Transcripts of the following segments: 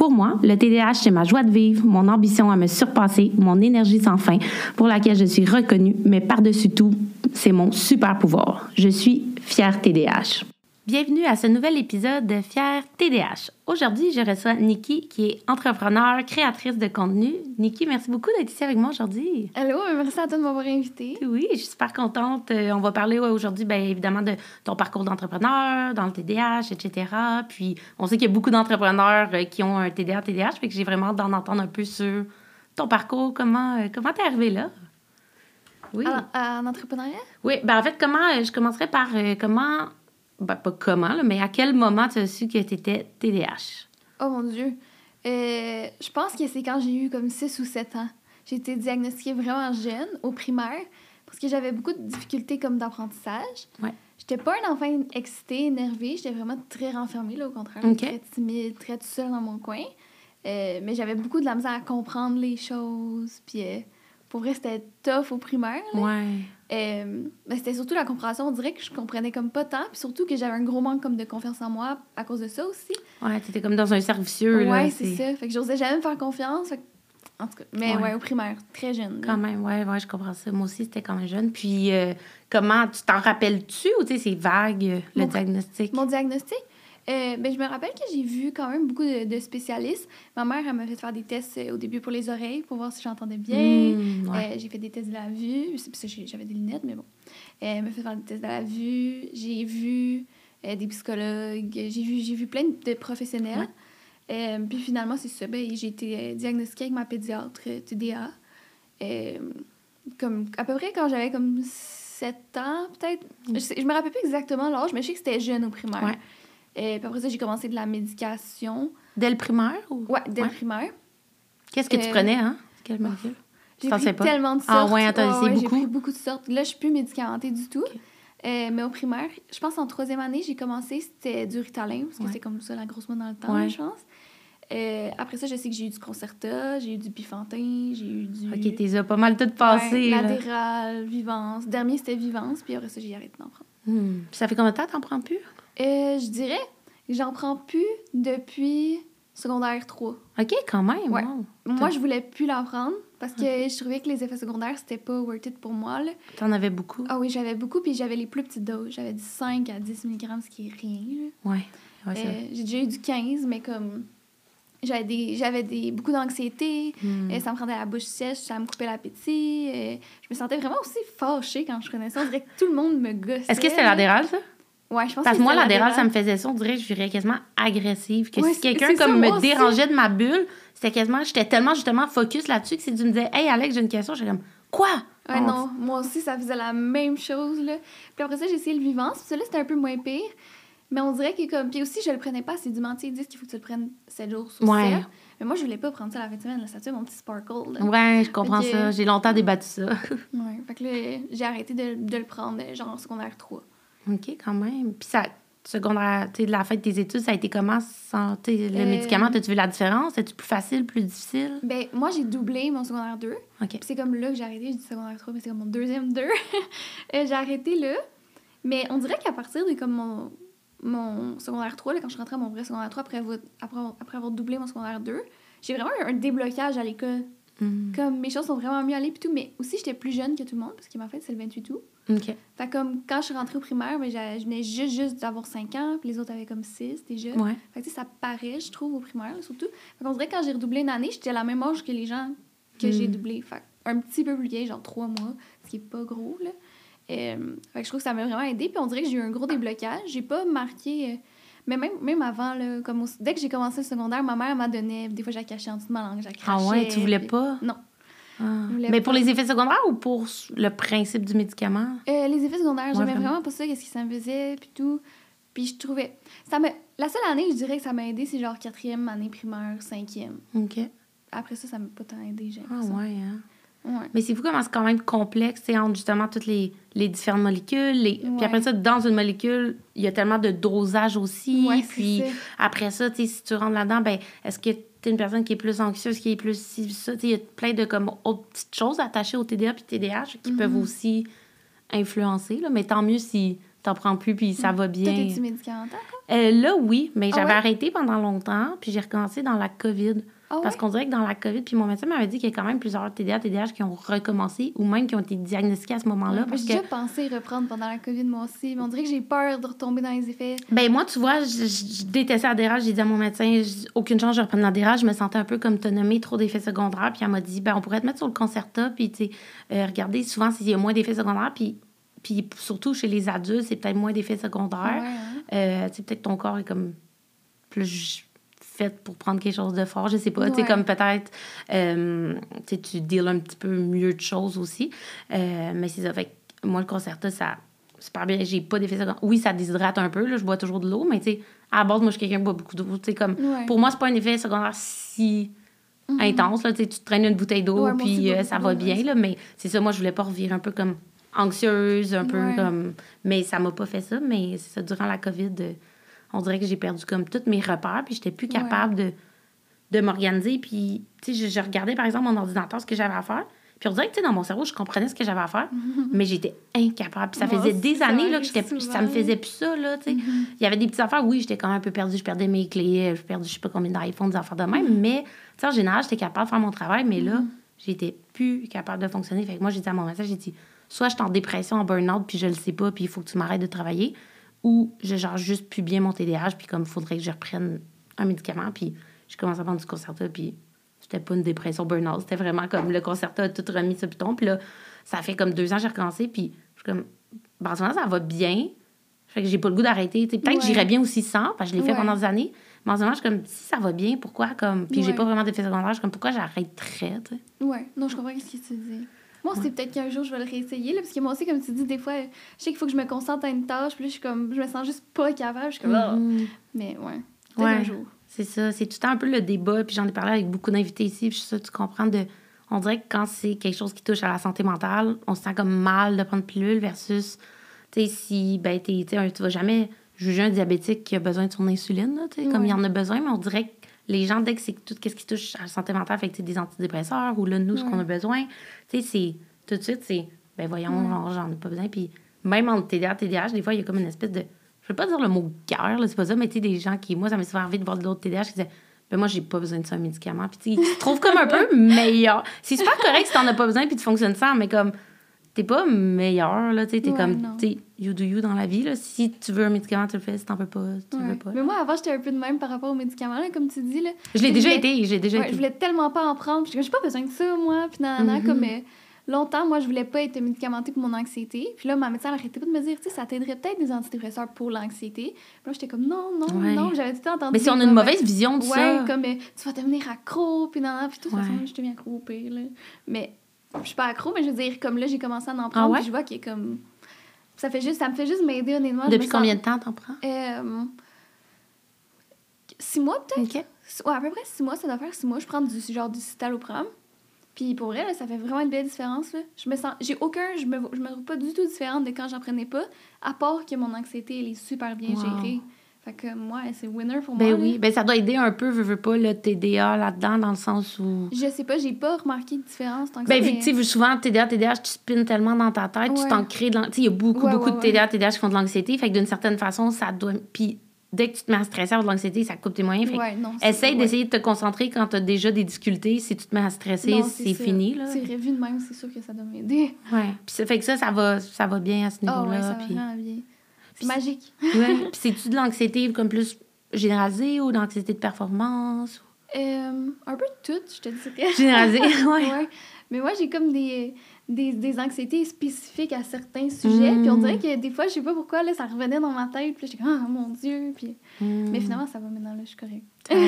Pour moi, le TDAH, c'est ma joie de vivre, mon ambition à me surpasser, mon énergie sans fin, pour laquelle je suis reconnue, mais par-dessus tout, c'est mon super pouvoir. Je suis fière TDAH. Bienvenue à ce nouvel épisode de Fier TDH. Aujourd'hui, je reçois Nikki, qui est entrepreneur, créatrice de contenu. Nikki, merci beaucoup d'être ici avec moi aujourd'hui. Allô, merci à toi de m'avoir invité. Oui, je suis super contente. Euh, on va parler aujourd'hui, bien évidemment, de ton parcours d'entrepreneur, dans le TDH, etc. Puis, on sait qu'il y a beaucoup d'entrepreneurs euh, qui ont un TDA, TDH, fait que j'ai vraiment d'en entendre un peu sur ton parcours, comment euh, comment t'es arrivée là? Oui. En, entrepreneuriat? Oui, ben en fait, comment, je commencerai par comment ben, pas comment, mais à quel moment tu as su que tu étais TDAH? Oh mon Dieu. Euh, je pense que c'est quand j'ai eu comme 6 ou 7 ans. J'ai été diagnostiquée vraiment jeune, au primaire, parce que j'avais beaucoup de difficultés comme d'apprentissage. Ouais. J'étais pas un enfant excité, énervé. J'étais vraiment très renfermée, là, au contraire. Très timide, très tout seul dans mon coin. Euh, mais j'avais beaucoup de la misère à comprendre les choses. Puis euh, pour vrai, c'était tough au primaire. Ouais. Euh, ben, c'était surtout la compréhension. On dirait que je comprenais comme pas tant. Puis surtout que j'avais un gros manque comme de confiance en moi à cause de ça aussi. Ouais, t'étais comme dans un cercle vicieux. Ouais, c'est ça. Fait que j'osais jamais me faire confiance. En tout cas, mais ouais. au primaire, très jeune. Quand même, ouais, ouais, je comprends ça. Moi aussi, c'était quand même jeune. Puis, euh, comment, tu t'en rappelles-tu ou tu sais, c'est vague, le diagnostic? Mon diagnostic? Euh, ben, je me rappelle que j'ai vu quand même beaucoup de, spécialistes. Ma mère, elle m'a fait faire des tests euh, au début pour les oreilles, pour voir si j'entendais bien. Mmh, euh, j'ai fait des tests de la vue. J'avais des lunettes, mais bon. elle m'a fait faire des tests de la vue. J'ai vu des psychologues. J'ai vu, vu plein de professionnels. puis finalement, c'est ça. Ben, j'ai été diagnostiquée avec ma pédiatre TDA. comme, à peu près quand j'avais comme 7 ans, peut-être. Mmh. Je, je me rappelle plus exactement l'âge, mais je sais que c'était jeune au primaire. Et puis après ça, j'ai commencé de la médication. Dès le primaire? Ou... Ouais, dès le primaire. Qu'est-ce que tu euh, prenais, hein? Quelle molécule? J'ai pris tellement de sortes. Ah ouais, attends, ouais, beaucoup? J'ai pris beaucoup de sortes. Là, je suis plus médicamentée du tout. Euh, mais au primaire, je pense en troisième année, j'ai commencé, c'était du Ritalin, parce que c'est comme ça la grosse mode dans le temps, je pense. Euh, après ça, je sais que j'ai eu du Concerta, j'ai eu du Bifantin, j'ai eu du... OK, t'es as pas mal tout passé, ouais, L'Adéral, Vivance. Dernier, c'était Vivance, puis après ça, j'ai arrêté d'en prendre. Hmm. ça fait combien de temps t'en prends plus? Euh, je dirais, j'en prends plus depuis secondaire 3. OK, quand même. Ouais. Moi, je voulais plus l'en prendre parce que je trouvais que les effets secondaires, c'était pas worth it pour moi. T'en avais beaucoup? Ah oui, j'avais beaucoup, puis j'avais les plus petites doses. J'avais du 5 à 10 mg, ce qui est rien. Là. Ouais. ouais euh, J'ai déjà eu du 15, mais comme j'avais des j'avais des beaucoup d'anxiété hmm. euh, ça me rendait la bouche sèche ça me coupait l'appétit euh, je me sentais vraiment aussi fâchée quand je connaissais ça on dirait que tout le monde me gossait est-ce que c'était l'adéral ça? Ouais, je pense Parce que moi, l'adhéral, ça me faisait ça. On dirait que je virais quasiment agressive. Que si quelqu'un comme me dérangeait de ma bulle, c'était quasiment. J'étais tellement justement focus là-dessus que si tu me disais, Hey Alex, j'ai une question, j'étais comme, Quoi? Ouais, oh. non, moi aussi, ça faisait la même chose. Là. Puis après ça, j'ai essayé le vivant. Puis là, c'était un peu moins pire. Mais on dirait que comme. Puis aussi, je le prenais pas. C'est du mentier. Ils disent qu'il faut que tu le prennes 7 jours sur ouais. 7. Mais moi, je voulais pas prendre ça la fin de semaine. Là. Ça tue mon petit sparkle. Là. Ouais, je comprends ça. J'ai longtemps débattu ça. ouais. Fait que là, j'ai arrêté de, de, le prendre, genre en secondaire 3. OK, quand même. Puis ça, secondaire, de la fin de tes études, ça a été comment? Sans le euh... médicament? As-tu vu la différence? Est-tu plus facile, plus difficile? Ben, moi, j'ai doublé mon secondaire 2. OK. c'est comme là que j'ai arrêté. J'ai dit secondaire 3, mais c'est comme mon deuxième 2. Euh, j'ai arrêté là. Mais on dirait qu'à partir de comme mon, mon secondaire 3, là, quand je rentrée à mon vrai secondaire 3 après avoir, après, après avoir doublé mon secondaire 2, j'ai vraiment eu un déblocage à l'école. Mm. Comme mes choses sont vraiment mieux allées, puis tout. Mais aussi, j'étais plus jeune que tout le monde, parce que ma fête, c'est le 28 août. OK. Fait comme quand je suis rentrée au primaire, ben, je venais juste, juste d'avoir 5 ans, puis les autres avaient comme 6 déjà. Ouais. Fait que ça paraît, je trouve, au primaire, surtout. Fait qu'on dirait que quand j'ai redoublé une année, j'étais à la même âge que les gens que j'ai doublé. Fait un petit peu plus vieille, genre 3 mois, ce qui est pas gros, là. Euh, fait que je trouve que ça m'a vraiment aidé. Puis on dirait que j'ai eu un gros déblocage. J'ai pas marqué. Euh, mais même, même avant, là, comme dès que j'ai commencé le secondaire, ma mère m'a donné. Des fois, j'ai caché en dessous de ma langue. Ah ouais, tu voulais pas? Non. Ah. Mais pour les effets secondaires ou pour le principe du médicament? Euh, les effets secondaires, j'aimais vraiment pas ça, qu'est-ce que ça me faisait, puis tout. Puis je trouvais. Ça me... La seule année, je dirais que ça m'a aidé, c'est genre quatrième année primaire, cinquième. OK. Après ça, ça m'a pas tant aidé, j'ai Ah ouais, hein? Ouais. Mais c'est fou comment c'est quand même complexe, c'est entre justement toutes les, les différentes molécules. Les... Ouais. Puis après ça, dans une molécule, il y a tellement de dosage aussi. Ouais, c'est puis ça. après ça, tu sais, si tu rentres là-dedans, ben, est-ce que tu es une personne qui est plus anxieuse, qui est plus ci, ça? Il y a plein de comme, autres petites choses attachées au TDA puis TDAH qui peuvent Mhm. aussi influencer. Là. Mais tant mieux si t'en prends plus puis ça va Toi, bien. t'es-tu médicamentaire? Euh, là, oui, mais Ah j'avais ouais? arrêté pendant longtemps, puis j'ai recommencé dans la COVID. Ah Parce ouais? qu'on dirait que dans la COVID, puis mon médecin m'avait dit qu'il y a quand même plusieurs TDA, TDAH qui ont recommencé ou même qui ont été diagnostiqués à ce moment-là. Ouais, parce J'ai que, déjà pensé reprendre pendant la COVID, moi aussi, mais on dirait que j'ai peur de retomber dans les effets. ben moi, tu vois, je, détestais l'adhérage. J'ai dit à mon médecin, aucune chance, je reprenne l'adhérage. Je me sentais un peu comme t'as nommé trop d'effets secondaires. Puis elle m'a dit, ben on pourrait te mettre sur le Concerta, puis tu sais, euh, regardez souvent s'il y a moins d'effets secondaires, puis. Puis surtout chez les adultes, c'est peut-être moins d'effets secondaires. Ouais, hein. Euh, tu sais, peut-être ton corps est comme plus pour prendre quelque chose de fort, je sais pas. Tu sais, comme peut-être, euh, tu deals un petit peu mieux de choses aussi. Euh, mais c'est ça. Fait que moi, le Concerta, ça, super bien. J'ai pas d'effet secondaire. Oui, ça déshydrate un peu, là, je bois toujours de l'eau, mais tu sais, à la base, moi, je suis quelqu'un qui boit beaucoup d'eau. Comme, Ouais. pour moi, c'est pas un effet secondaire si Mhm. intense, là. Tu te traînes une bouteille d'eau, Ouais, puis euh, ça va bien, là. Mais c'est ça, moi, je voulais pas revirer un peu comme anxieuse, un peu Ouais. comme. Mais ça m'a pas fait ça, mais c'est ça, durant la COVID, on dirait que j'ai perdu comme tous mes repères, puis j'étais plus Ouais. capable de, de m'organiser. Puis, tu sais, je, je regardais par exemple mon ordinateur, ce que j'avais à faire. Puis on dirait que, tu sais, dans mon cerveau, je comprenais ce que j'avais à faire, mais j'étais incapable. Puis ça faisait des années là, que j'étais, ça me faisait plus ça, là, tu sais. Mhm. Il y avait des petites affaires, oui, j'étais quand même un peu perdue. Je perdais mes clés, je perdais je sais pas combien d'iPhones, des affaires de même. Mais, tu sais, en général, j'étais capable de faire mon travail, mais là, j'étais plus capable de fonctionner. Fait que moi, j'ai dit à mon médecin, j'ai dit, soit je suis en dépression, en burn-out, puis je le sais pas, puis il faut que tu m'arrêtes de travailler, ou je gère juste plus bien mon TDAH, puis comme il faudrait que je reprenne un médicament, puis je commence à prendre du Concerta, puis c'était pas une dépression burn-out, c'était vraiment comme le Concerta a tout remis ce piton, puis là, ça fait comme deux ans que j'ai recommencé, puis je suis comme, ben, en ce moment, ça va bien, fait que j'ai pas le goût d'arrêter. Peut-être que j'irais bien aussi sans, parce que je l'ai fait Ouais. pendant des années. Mais en ce moment, je suis comme, si ça va bien, pourquoi comme. Puis j'ai Ouais. pas vraiment d'effet secondaire, je suis comme, pourquoi j'arrêterais, tu sais? Ouais, non, je comprends ce que tu dis. Moi, c'est peut-être qu'un jour, je vais le réessayer, là, parce que moi aussi, comme tu dis, des fois, je sais qu'il faut que je me concentre à une tâche, puis là, je suis comme, je me sens juste pas capable, je suis comme, ah. Mhm. mais ouais, peut-être Ouais. un jour. C'est ça, c'est tout le temps un peu le débat, puis j'en ai parlé avec beaucoup d'invités ici, puis je suis sûre que tu comprends de. On dirait que quand c'est quelque chose qui touche à la santé mentale, on se sent comme mal de prendre pilule versus, tu sais, si, ben, tu sais, un- tu vas jamais juger un diabétique qui a besoin de son insuline, là, tu sais, comme Ouais. il en a besoin, mais on dirait que les gens, dès que c'est tout ce qui touche à la santé mentale, fait que des antidépresseurs ou là, nous, ce qu'on a besoin, tu sais, c'est, tout de suite, c'est, ben voyons, genre, j'en ai pas besoin, puis même en TDA, TDAH, des fois, il y a comme une espèce de je veux pas dire le mot là, c'est pas ça, mais tu sais, des gens qui, moi, ça m'est souvent arrivé de voir d'autres TDAH qui disaient, ben moi, j'ai pas besoin de ça, un médicament. Puis tu se trouvent comme un peu meilleur. C'est super correct si t'en as pas besoin puis tu fonctionnes sans, mais comme, t'es pas meilleur, là, tu sais, t'es Ouais, comme, non. tu you do you dans la vie, là. Si tu veux un médicament, tu le fais. Si t'en peux pas, tu Ouais. veux pas. Mais moi, avant, j'étais un peu de même par rapport aux médicaments, là, comme tu dis, là. Je l'ai je déjà été, j'ai déjà Ouais, je été. voulais tellement pas en prendre. Puis j'ai pas besoin de ça, moi. Puis nanana, Mhm. comme euh, longtemps, moi, je voulais pas être médicamentée pour mon anxiété. Puis là, ma médecin arrêtait pas de me dire, tu sais, ça t'aiderait peut-être des antidépresseurs pour l'anxiété. Puis là, j'étais comme, non, non, Ouais. non. J'avais tout le temps entendu. Mais si on a une mauvais- mauvaise vision de Ouais, ça. comme euh, tu vas devenir accro, puis nanana. Puis de toute façon, Ouais. j'étais bien accro au pire, là. Mais je suis pas accro, mais je veux dire, comme là, j'ai commencé à en prendre. Ah ouais? Puis je vois qu'il est comme. Ça, fait juste, ça me fait juste m'aider, honnêtement. Depuis combien sens- de temps t'en prends? Euh, Six mois, peut-être? OK. Ouais, à peu près six mois, ça doit faire six mois. Je prends du genre du citalopram. Puis pour vrai, là, ça fait vraiment une belle différence. Là. Je me sens. J'ai aucun. Je me, je me trouve pas du tout différente de quand j'en prenais pas. À part que mon anxiété, elle est super bien Wow. gérée. Fait que moi, c'est winner pour Ben moi. oui, là. ben ça doit aider un peu, veux, veux pas, le TDA là-dedans, dans le sens où. Je sais pas, j'ai pas remarqué de différence tant que Ben, ça. que, tu sais, souvent, TDA, TDAH, tu spins tellement dans ta tête, tu t'en crées de l'an- Tu sais, il y a beaucoup, Ouais, beaucoup ouais, de. TDA, TDAH qui font de l'anxiété. Fait que d'une certaine façon, ça doit. Puis dès que tu te mets à stresser avec de l'anxiété, ça coupe tes moyens. Fait non. essaye d'essayer de te concentrer quand tu as déjà des difficultés. Si tu te mets à stresser, c'est fini, là. C'est revu de même, c'est sûr que ça doit m'aider. Ouais. Puis ça fait que ça, ça va, ça va bien à ce Ah niveau-là. ça va puis... bien. Puis- magique. ouais. Puis c'est-tu de l'anxiété comme plus généralisée ou de l'anxiété de performance? Euh, un peu de tout, je te dirais. Généralisée, ouais. Ouais. Mais moi, j'ai comme des, des, des anxiétés spécifiques à certains sujets. Mm. Puis on dirait que des fois, je sais pas pourquoi, là, ça revenait dans ma tête. Puis j'étais comme, ah mon Dieu. Puis... Hmm. Mais finalement, ça va maintenant, là, je suis correcte.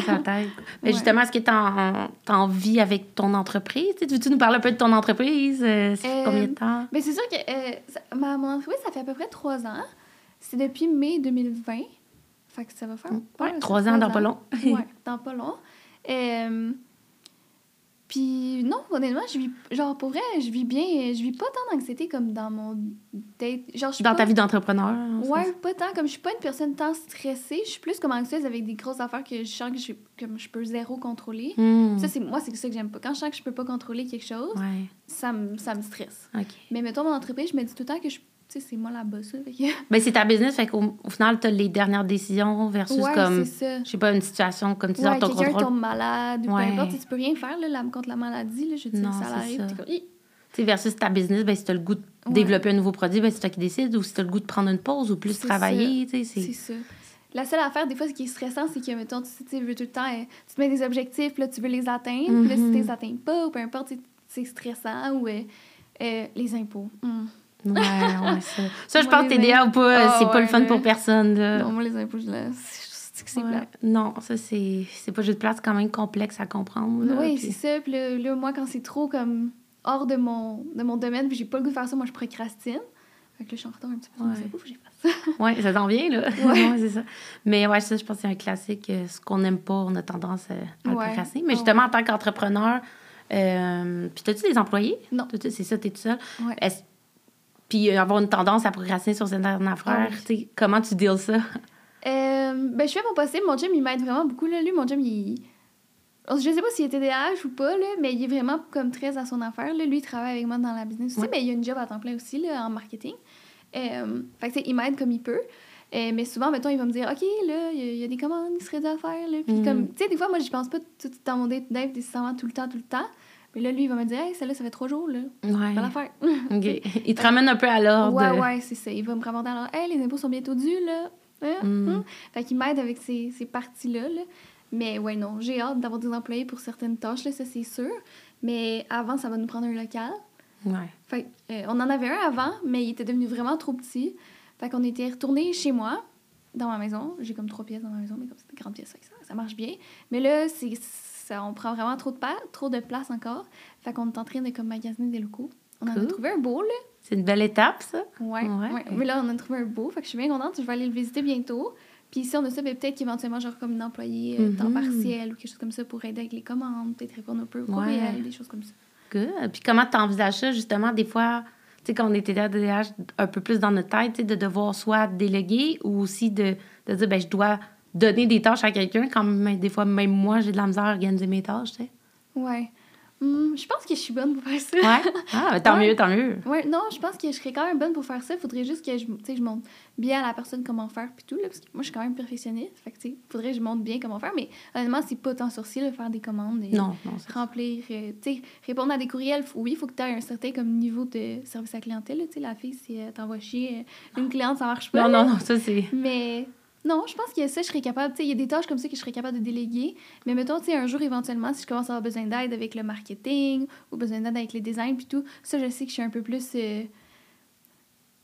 Ça tête. Mais Ouais. justement, est-ce que tu en, vis avec ton entreprise? Tu Veux-tu nous parler un peu de ton entreprise? Euh, ça fait Euh, combien de temps? Mais c'est sûr que euh, ça- ma, mon entreprise, ça fait à peu près trois ans. C'est depuis mai 2020. Fait que ça va faire. Ouais, trois ans dans pas long. ouais, dans pas long. Euh, Puis non, honnêtement, je vis, genre pour vrai, je vis bien, je vis pas tant d'anxiété comme dans mon date. Genre, je suis Dans pas- ta vie d'entrepreneur. en Ouais, sens. pas tant. Comme je suis pas une personne tant stressée, je suis plus comme anxieuse avec des grosses affaires que je sens que je, comme je peux zéro contrôler. Hmm. Ça, c'est moi, c'est ça que j'aime pas. Quand je sens que je peux pas contrôler quelque chose, Ouais, ça, me, ça me stresse. Mais mettons, mon entreprise, je me dis tout le temps que je. Tu sais, c'est moi la boss. là, fait que- Ben, c'est ta business, fait qu'au au final, tu as les dernières décisions versus ouais, comme, je sais pas, une situation comme tu dis Ouais, ton quelqu'un contrôle. tombe malade ou Ouais. peu importe, tu peux rien faire là, là, contre la maladie. Là, je veux dire, Non, ça arrive. ça. comme, Hi! Tu sais, versus ta business, ben, si tu as le goût de développer un nouveau produit, ben, c'est toi qui décides. Ou si tu as le goût de prendre une pause ou plus travailler, tu sais, C'est ça. La seule affaire, des fois, ce qui est stressant, c'est que, mettons, tu, veux tout le temps, euh, tu te mets des objectifs, là, tu veux les atteindre. Puis là, si Mhm. tu les atteins pas, ou peu importe, c'est stressant. Ou euh, euh, les impôts. Hum. Ouais, ouais, ça. Ça, je pense que TDA ou pas, Ah, c'est pas ouais, le fun pour personne. là. Non, moi, les impôts, je la... c'est que c'est Ouais. Non, ça, c'est c'est pas juste place quand même complexe à comprendre. là, Oui, puis- c'est ça. Puis là, là, moi, quand c'est trop comme hors de mon, de mon domaine, puis j'ai pas le goût de faire ça, moi, je procrastine. Fait que là, je suis en retard un petit peu. Ouais. Que j'ai fait ça. Oui, ça t'en vient, là. Ouais. Ouais, c'est ça. Mais ouais, ça, je pense que c'est un classique. euh, Ce qu'on n'aime pas, on a tendance à, à le procrastiner. Mais justement, en tant qu'entrepreneur, euh, puis t'as-tu des employés? Non. T'as-tu- C'est ça, t'es tout seul? Est-ce- Puis euh, avoir une tendance à procrastiner sur certaines affaires, oui. comment tu deals ça? Euh, ben, je fais mon possible. Mon chum, il m'aide vraiment beaucoup. Là. Lui, mon chum, il... Je sais pas s'il est TDAH ou pas, là, mais il est vraiment comme très à son affaire. Là. Lui, il travaille avec moi dans la business aussi, mais il a une job à temps plein aussi là, en marketing. Euh, fait que, il m'aide comme il peut. Euh, mais souvent, mettons, il va me dire OK, là, il y, a- il y a des commandes qui seraient dû à faire. Là. Puis, Mhm. comme, tu sais, des fois, moi, je pense pas tout dans mon date nécessairement tout le temps, tout le temps. Mais là, lui, il va me dire Hey, celle-là, ça fait trois jours, là. Ouais. Pas l'affaire. OK. Il te ramène un peu à l'ordre. Ouais, ouais, c'est ça. Il va me raconter alors, hey, les impôts sont bientôt dus, là. Hein? Mm. Hein? Fait qu'il m'aide avec ces, ces parties-là. là. Mais ouais, non, j'ai hâte d'avoir des employés pour certaines tâches, là, ça c'est sûr. Mais avant, ça va nous prendre un local. Ouais. Fait euh, on en avait un avant, mais il était devenu vraiment trop petit. Fait qu'on était retourné chez moi, dans ma maison. J'ai comme trois pièces dans ma maison, mais comme c'est des grandes pièces, fait que ça, ça marche bien. Mais là, c'est, ça, on prend vraiment trop de, pa- trop de place encore. Fait qu'on est en train de comme magasiner des locaux. On en a trouvé un beau, là. C'est une belle étape, ça? Ouais, Ouais. ouais. Mais là, on a trouvé un beau. Fait que je suis bien contente. Je vais aller le visiter bientôt. Puis ici, on a ça, ben, peut-être qu'éventuellement, genre comme une employée euh, temps Mhm. partiel ou quelque chose comme ça pour aider avec les commandes, peut-être répondre un peu aux Ouais. courriels, des choses comme ça. Good. Puis comment tu envisages ça, justement, des fois, tu sais, quand on était à DDH un peu plus dans notre tête, tu sais, de devoir soit déléguer ou aussi de, de dire, ben je dois donner des tâches à quelqu'un, quand même, des fois, même moi, j'ai de la misère à organiser mes tâches, tu sais. Ouais. Hum, je pense que je suis bonne pour faire ça. Ouais? Ah, ben, tant Ouais. mieux, tant mieux. Ouais, non, je pense que je serais quand même bonne pour faire ça. Faudrait juste que je, je montre bien à la personne comment faire puis tout, là, parce que moi, je suis quand même perfectionniste. Fait que, tu sais, faudrait que je montre bien comment faire. Mais honnêtement, c'est pas tant sorcier, de faire des commandes. et Non, non, Remplir, euh, tu sais, répondre à des courriels. Oui, il faut que tu aies un certain comme niveau de service à clientèle. Tu sais, la fille, si elle t'envoie chier euh, une cliente, ça marche pas. Non, là. non, non, ça, c'est... Mais non, je pense que ça, je serais capable. Tu sais, il y a des tâches comme ça que je serais capable de déléguer. Mais mettons, tu sais, un jour, éventuellement, si je commence à avoir besoin d'aide avec le marketing ou besoin d'aide avec les designs puis tout, ça, je sais que je suis un peu plus euh,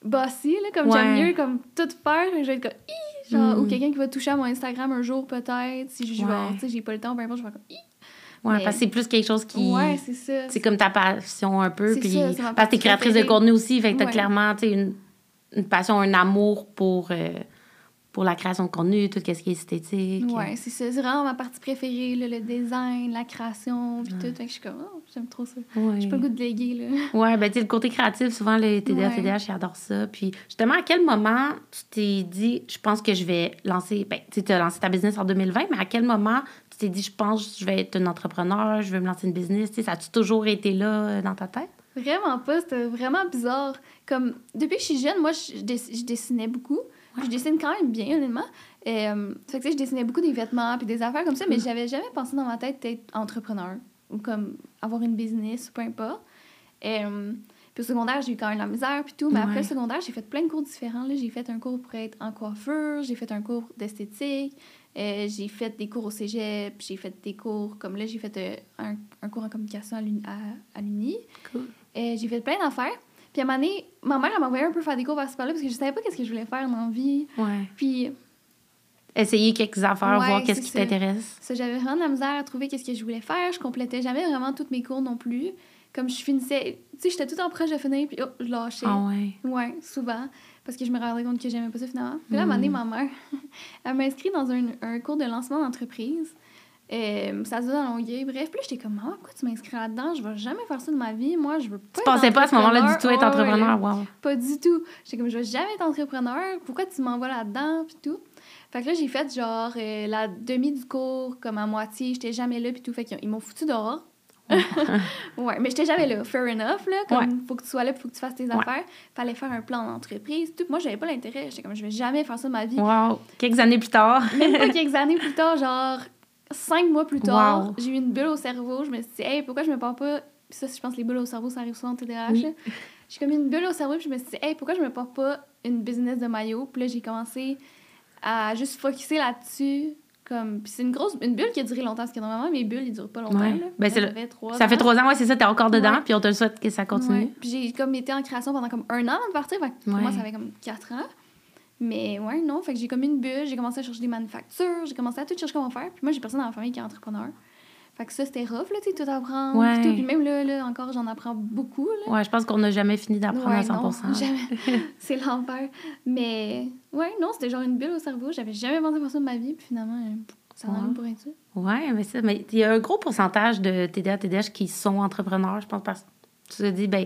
bossy, là, comme j'aime Ouais. mieux, comme tout faire. Je vais être comme, Hi! genre, Mm. ou quelqu'un qui va toucher à mon Instagram un jour, peut-être, si je Ouais. vais, tu sais, j'ai pas le temps, peu importe, je vais comme, Hi! Ouais, Mais- parce que c'est plus quelque chose qui... Ouais, c'est ça. C'est comme ta passion un peu. Puis, parce que t'es créatrice de contenu aussi, fait que t'as clairement, tu une, une passion, un amour pour, euh, pour la création de contenu, tout ce qui est esthétique. Ouais, c'est ça. C'est vraiment ma partie préférée, là, le design, la création, puis tout. Fait que je suis comme, oh, j'aime trop ça. Ouais. J'ai pas le goût de léguer, là. Ouais, ben, tu le côté créatif, souvent, les TDA, Ouais. TDH, ils adorent ça. Puis, justement, à quel moment tu t'es dit, je pense que je vais lancer, ben, tu as lancé ta business en 2020, mais à quel moment tu t'es dit, je pense que je vais être une entrepreneur, je vais me lancer une business, tu sais, ça a-tu toujours été là euh, dans ta tête? Vraiment pas, c'était vraiment bizarre. Comme, depuis que je suis jeune, moi, je dessinais beaucoup. Je dessine quand même bien, honnêtement. Et, euh, fait que, je dessinais beaucoup des vêtements puis des affaires comme ça, mais j'avais jamais pensé dans ma tête d'être entrepreneur ou comme avoir une business ou peu importe. Et, euh, puis au secondaire, j'ai eu quand même la misère puis tout, mais après le secondaire, j'ai fait plein de cours différents. J'ai fait un cours pour être en coiffure, j'ai fait un cours d'esthétique, euh, j'ai fait des cours au cégep, j'ai fait des cours, comme là, j'ai fait euh, un, un cours en communication à l'uni. Cool. J'ai fait plein d'affaires. Puis à un moment donné, ma mère, elle m'envoyait un peu faire des cours par-ci par-là parce que je savais pas qu'est-ce que je voulais faire dans la vie. Ouais. Puis Essayer quelques affaires, Ouais, voir qu'est-ce qui t'intéresse. j'avais vraiment de la misère à trouver qu'est-ce que je voulais faire. Je complétais jamais vraiment tous mes cours non plus. Comme je finissais, tu sais, j'étais tout en proche de finir, puis oh, je lâchais. Ah ouais. Ouais, souvent. Parce que je me rendais compte que j'aimais pas ça finalement. Puis là, à un moment donné, Mm. ma mère, elle m'a inscrit dans un, un cours de lancement d'entreprise. Euh, ça se donne dans Longueuil. Bref, puis j'étais comme, maman, pourquoi tu m'inscris là-dedans? Je vais jamais faire ça de ma vie. Moi, je veux pas. Tu pensais pas à ce moment-là du tout être entrepreneur? entrepreneur. Wow. Pas du tout. J'étais comme, je vais jamais être entrepreneur. Pourquoi tu m'envoies là-dedans? Puis tout. Fait que là, j'ai fait genre euh, la demi du cours, comme à moitié. J'étais jamais là, puis tout. Fait qu'ils m'ont foutu dehors. ouais, mais j'étais jamais là. Fair enough, là. Comme, faut que tu sois là, faut que tu fasses tes Ouais. affaires. Fallait faire un plan d'entreprise. Tout. Moi, j'avais pas l'intérêt. J'étais comme, je vais jamais faire ça de ma vie. Wow. Quelques années plus tard. Même pas quelques années plus tard, genre cinq mois plus tard, Wow. j'ai eu une bulle au cerveau. Je me suis dit, hey, pourquoi je me pars pas? Puis ça, je pense que les bulles au cerveau, ça arrive souvent en TDAH. Oui. J'ai comme eu une bulle au cerveau, puis je me suis dit, hey, pourquoi je me pars pas une business de maillot? Puis là, j'ai commencé à juste focuser là-dessus. Comme... Puis c'est une grosse une bulle qui a duré longtemps, parce que normalement, mes bulles, ils durent pas longtemps. Ouais. Là. Ben, ça fait trois Ça fait ans. trois ans, ouais, c'est ça, t'es encore dedans, Ouais. puis on te le souhaite que ça continue. Ouais. Puis j'ai comme été en création pendant comme un an avant de partir. Fait que pour moi, ça fait comme quatre ans. Mais ouais, non. Fait que j'ai comme une bulle. J'ai commencé à chercher des manufactures. J'ai commencé à tout chercher comment faire. Puis moi, j'ai personne dans ma famille qui est entrepreneur. Fait que ça, c'était rough, là, tu sais, tout apprendre. Ouais. Puis, tout. Puis même là, là, encore, j'en apprends beaucoup, là. Ouais, je pense qu'on n'a jamais fini d'apprendre à Ouais, 100 non, jamais. C'est l'enfer. Mais ouais, non, c'était genre une bulle au cerveau. J'avais jamais pensé faire ça de ma vie. Puis finalement, euh, ça en pour être. Ouais, mais ça, mais il y a un gros pourcentage de TDA, TDH qui sont entrepreneurs, je pense, parce que tu te dis, ben,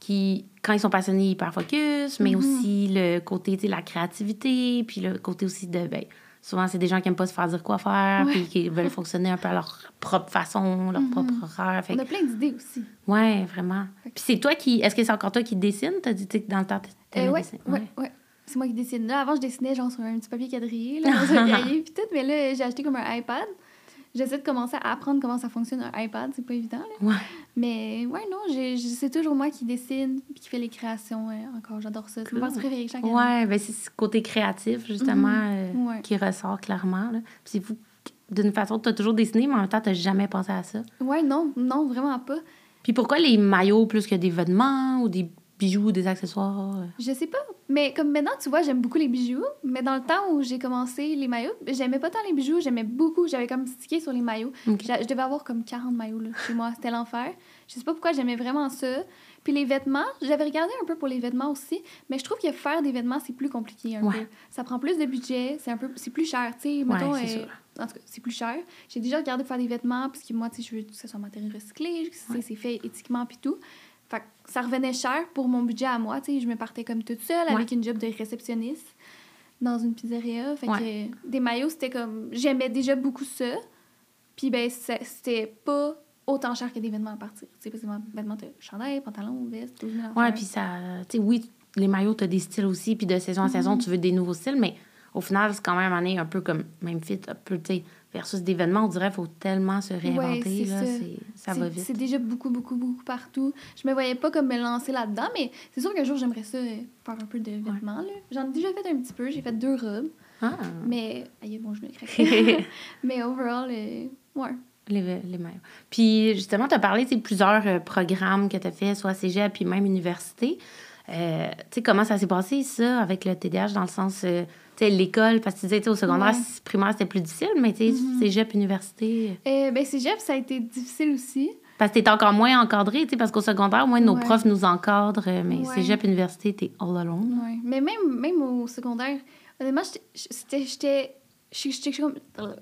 qui, quand ils sont passionnés, ils hyper focus, mais Mhm. aussi le côté, tu sais, la créativité, puis le côté aussi de, ben, souvent, c'est des gens qui aiment pas se faire dire quoi faire, Ouais. puis qui veulent fonctionner un peu à leur propre façon, leur Mhm. propre horaire. Fait On a plein d'idées aussi. ouais, vraiment. Puis c'est toi qui, est-ce que c'est encore toi qui dessine? T'as dit, que dans le temps, t'aimais Euh, ouais, ouais, ouais. C'est moi qui dessine. Là, avant, je dessinais genre sur un petit papier quadrillé, là, dans un cahier, puis tout. Mais là, j'ai acheté comme un iPad. J'essaie de commencer à apprendre comment ça fonctionne un iPad. C'est pas évident, là. Ouais. Mais ouais, non, c'est toujours moi qui dessine puis qui fait les créations. ouais, encore, j'adore ça. C'est partie préférée chaque année. Ouais, ben c'est ce côté créatif, justement, euh, Mhm. Ouais. qui ressort clairement. Puis. D'une façon, tu as toujours dessiné, mais en même temps, tu jamais pensé à ça. Ouais, non, non, vraiment pas. Puis pourquoi les maillots plus que des vêtements ou des bijoux, des accessoires? euh? Je sais pas. Mais comme maintenant, tu vois, j'aime beaucoup les bijoux. Mais dans le temps où j'ai commencé les maillots, j'aimais pas tant les bijoux, j'aimais beaucoup. J'avais comme stické sur les maillots. Je devais avoir comme 40 maillots là, chez moi. C'était l'enfer. Je sais pas pourquoi j'aimais vraiment ça. Puis les vêtements, j'avais regardé un peu pour les vêtements aussi, mais je trouve que faire des vêtements, c'est plus compliqué un Ouais. peu. Ça prend plus de budget, c'est un peu c'est plus cher, tu sais, mettons Ouais, euh, en tout cas, c'est plus cher. J'ai déjà regardé pour faire des vêtements parce que moi, tu sais, je veux que ce soit matériel recyclé, que Ouais. c'est fait éthiquement puis tout. Fait que ça revenait cher pour mon budget à moi, tu sais, je me partais comme toute seule Ouais. avec une job de réceptionniste dans une pizzeria, fait Ouais. que des maillots, c'était comme j'aimais déjà beaucoup ça. Puis ben c'était pas autant cher que des vêtements à partir. Tu sais, parce que vêtements de chandail, pantalon, veste, 12 000 Ouais, puis ça. Tu sais, oui, les maillots, tu as des styles aussi, puis de saison en saison, tu veux des nouveaux styles, mais au final, c'est quand même année un peu comme même fit, un peu, tu sais, versus des vêtements, on dirait qu'il faut tellement se réinventer. c'est là, ça. ça va vite. C'est déjà beaucoup, beaucoup, beaucoup partout. Je me voyais pas comme me lancer là-dedans, mais c'est sûr qu'un jour, j'aimerais ça euh, faire un peu de vêtements. là. J'en ai déjà fait un petit peu. J'ai fait deux robes, Ah, mais... Aïe, bon, je me craque. mais overall, euh, ouais. les, les maillots. Puis justement, tu as parlé de plusieurs euh, programmes que tu as fait, soit cégep, puis même université. Euh, tu sais, comment ça s'est passé, ça, avec le TDAH, dans le sens, euh, tu sais, l'école, parce que tu disais, au secondaire, Ouais. primaire, c'était plus difficile, mais tu sais, Mhm. cégep, université... Euh, ben, cégep, ça a été difficile aussi. Parce que t'es encore moins encadré, tu sais, parce qu'au secondaire, au moins, nos Ouais. profs nous encadrent, euh, mais Ouais. cégep, université, t'es all alone. Ouais. Mais même, même au secondaire, honnêtement, j'étais-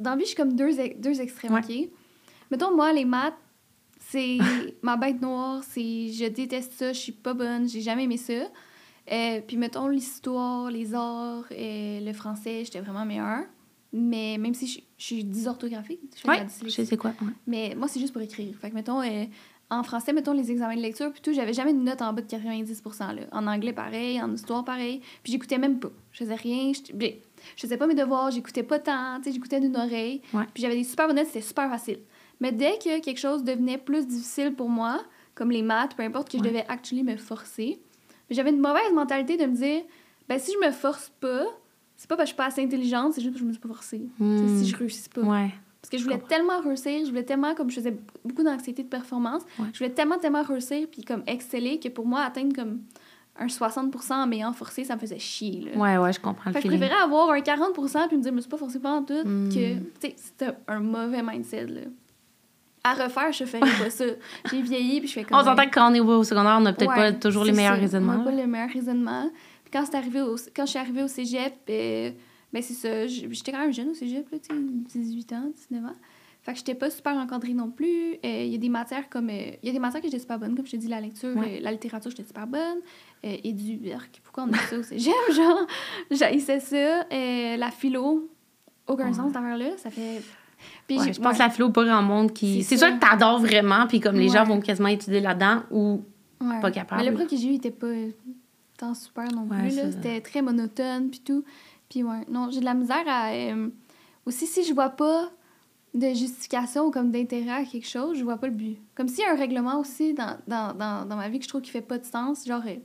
Dans la vie, je suis comme deux, deux extrêmes. OK? Mettons, moi, les maths, c'est ma bête noire, c'est je déteste ça, je suis pas bonne, j'ai jamais aimé ça. Euh, puis mettons, l'histoire, les arts, euh, le français, j'étais vraiment meilleure. Mais même si je, je suis dysorthographique, je fais de la je sais quoi. ouais. Mais moi, c'est juste pour écrire. Fait que, mettons, euh, en français, mettons les examens de lecture, puis tout, j'avais jamais une note en bas de 90 là. En anglais, pareil. En histoire, pareil. Puis j'écoutais même pas. Je faisais rien. Je, bien, je faisais pas mes devoirs, j'écoutais pas tant. Tu sais, j'écoutais d'une oreille. Ouais. Puis j'avais des super bonnes notes, c'était super facile. Mais dès que quelque chose devenait plus difficile pour moi, comme les maths, peu importe, que je devais actually me forcer, j'avais une mauvaise mentalité de me dire, ben si je me force pas, c'est pas parce que je suis pas assez intelligente, c'est juste parce que je me suis pas forcée. Hmm. Si je réussis pas. Ouais. Parce que je voulais tellement réussir, je voulais tellement, comme je faisais beaucoup d'anxiété de performance, Ouais. je voulais tellement, tellement réussir, puis comme exceller, que pour moi, atteindre comme un 60% en m'ayant forcé, ça me faisait chier. Là. Ouais, ouais, je comprends le Fait que je préférais avoir un 40% puis me dire, je me suis pas forcée pendant tout, Mm. que, tu sais, c'était un mauvais mindset, là. À refaire, je ferais pas ça. J'ai vieilli, puis je fais comme... On s'entend que quand on est au secondaire, on n'a peut-être Ouais, pas toujours les meilleurs ça. raisonnements. On n'a pas les meilleurs raisonnements. Puis quand, arrivé au, quand je suis arrivée au cégep, euh, ben c'est ça, j'étais quand même jeune au cégep, là, tu sais, 18 ans, 19 ans. Fait que j'étais pas super encadrée non plus. Euh, Il y a des matières comme... euh, Il y a des matières que j'étais super bonne, comme je te dis, la lecture, Ouais. euh, la littérature, j'étais super bonne. Euh, et du... Pourquoi on a ça au cégep, genre? J'haïssais ça. Euh, la philo, aucun Ouais. sens dans là Ça fait... Puis Ouais, je pense ouais. que la philo, pas grand monde qui. C'est sûr que t'adores vraiment, puis comme les gens vont quasiment étudier là-dedans, ou. Ouais. pas capable. Mais le prof que j'ai eu, il était pas tant super non Ouais, plus. C'était très monotone, puis tout. Puis ouais, non, j'ai de la misère à... euh, aussi, si je vois pas de justification ou comme d'intérêt à quelque chose, je vois pas le but. Comme s'il y a un règlement aussi dans, dans, dans, dans ma vie que je trouve qui fait pas de sens, genre... euh,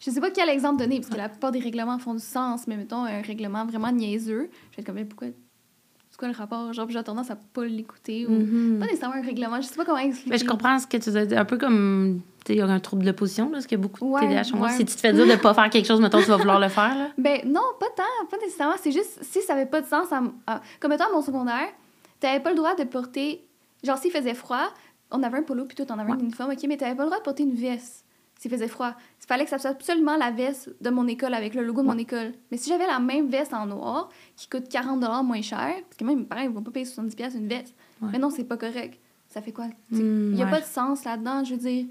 je sais pas quel exemple donner, parce que la plupart des règlements font du sens, mais mettons un règlement vraiment niaiseux, je vais être comme, mais pourquoi... C'est quoi le rapport? Genre, j'ai tendance à pas l'écouter. Ou... Mhm. Pas nécessairement un règlement, je sais pas comment expliquer. Mais je comprends ce que tu dire. Un peu comme. Tu sais, il y a un trouble de position, là, parce qu'il y a beaucoup de Ouais, TDAH. Si tu te fais dire de pas faire quelque chose, mettons, tu vas vouloir le faire, là. Ben non, pas tant, pas nécessairement. C'est juste si ça avait pas de sens. À- comme étant à mon secondaire, t'avais pas le droit de porter. Genre, s'il faisait froid, on avait un polo, puis tout, on avait Ouais. uniforme, ok, mais t'avais pas le droit de porter une veste s'il faisait froid. Il fallait que ça soit absolument la veste de mon école avec le logo de mon école. Mais si j'avais la même veste en noir, qui coûte 40 moins cher, parce que même, pareil, ils vont pas payer 70$ piastres une veste. Ouais. Mais non, c'est pas correct. Ça fait quoi? Il Hmm, n'y a ouais. pas de sens là-dedans. Je veux dire,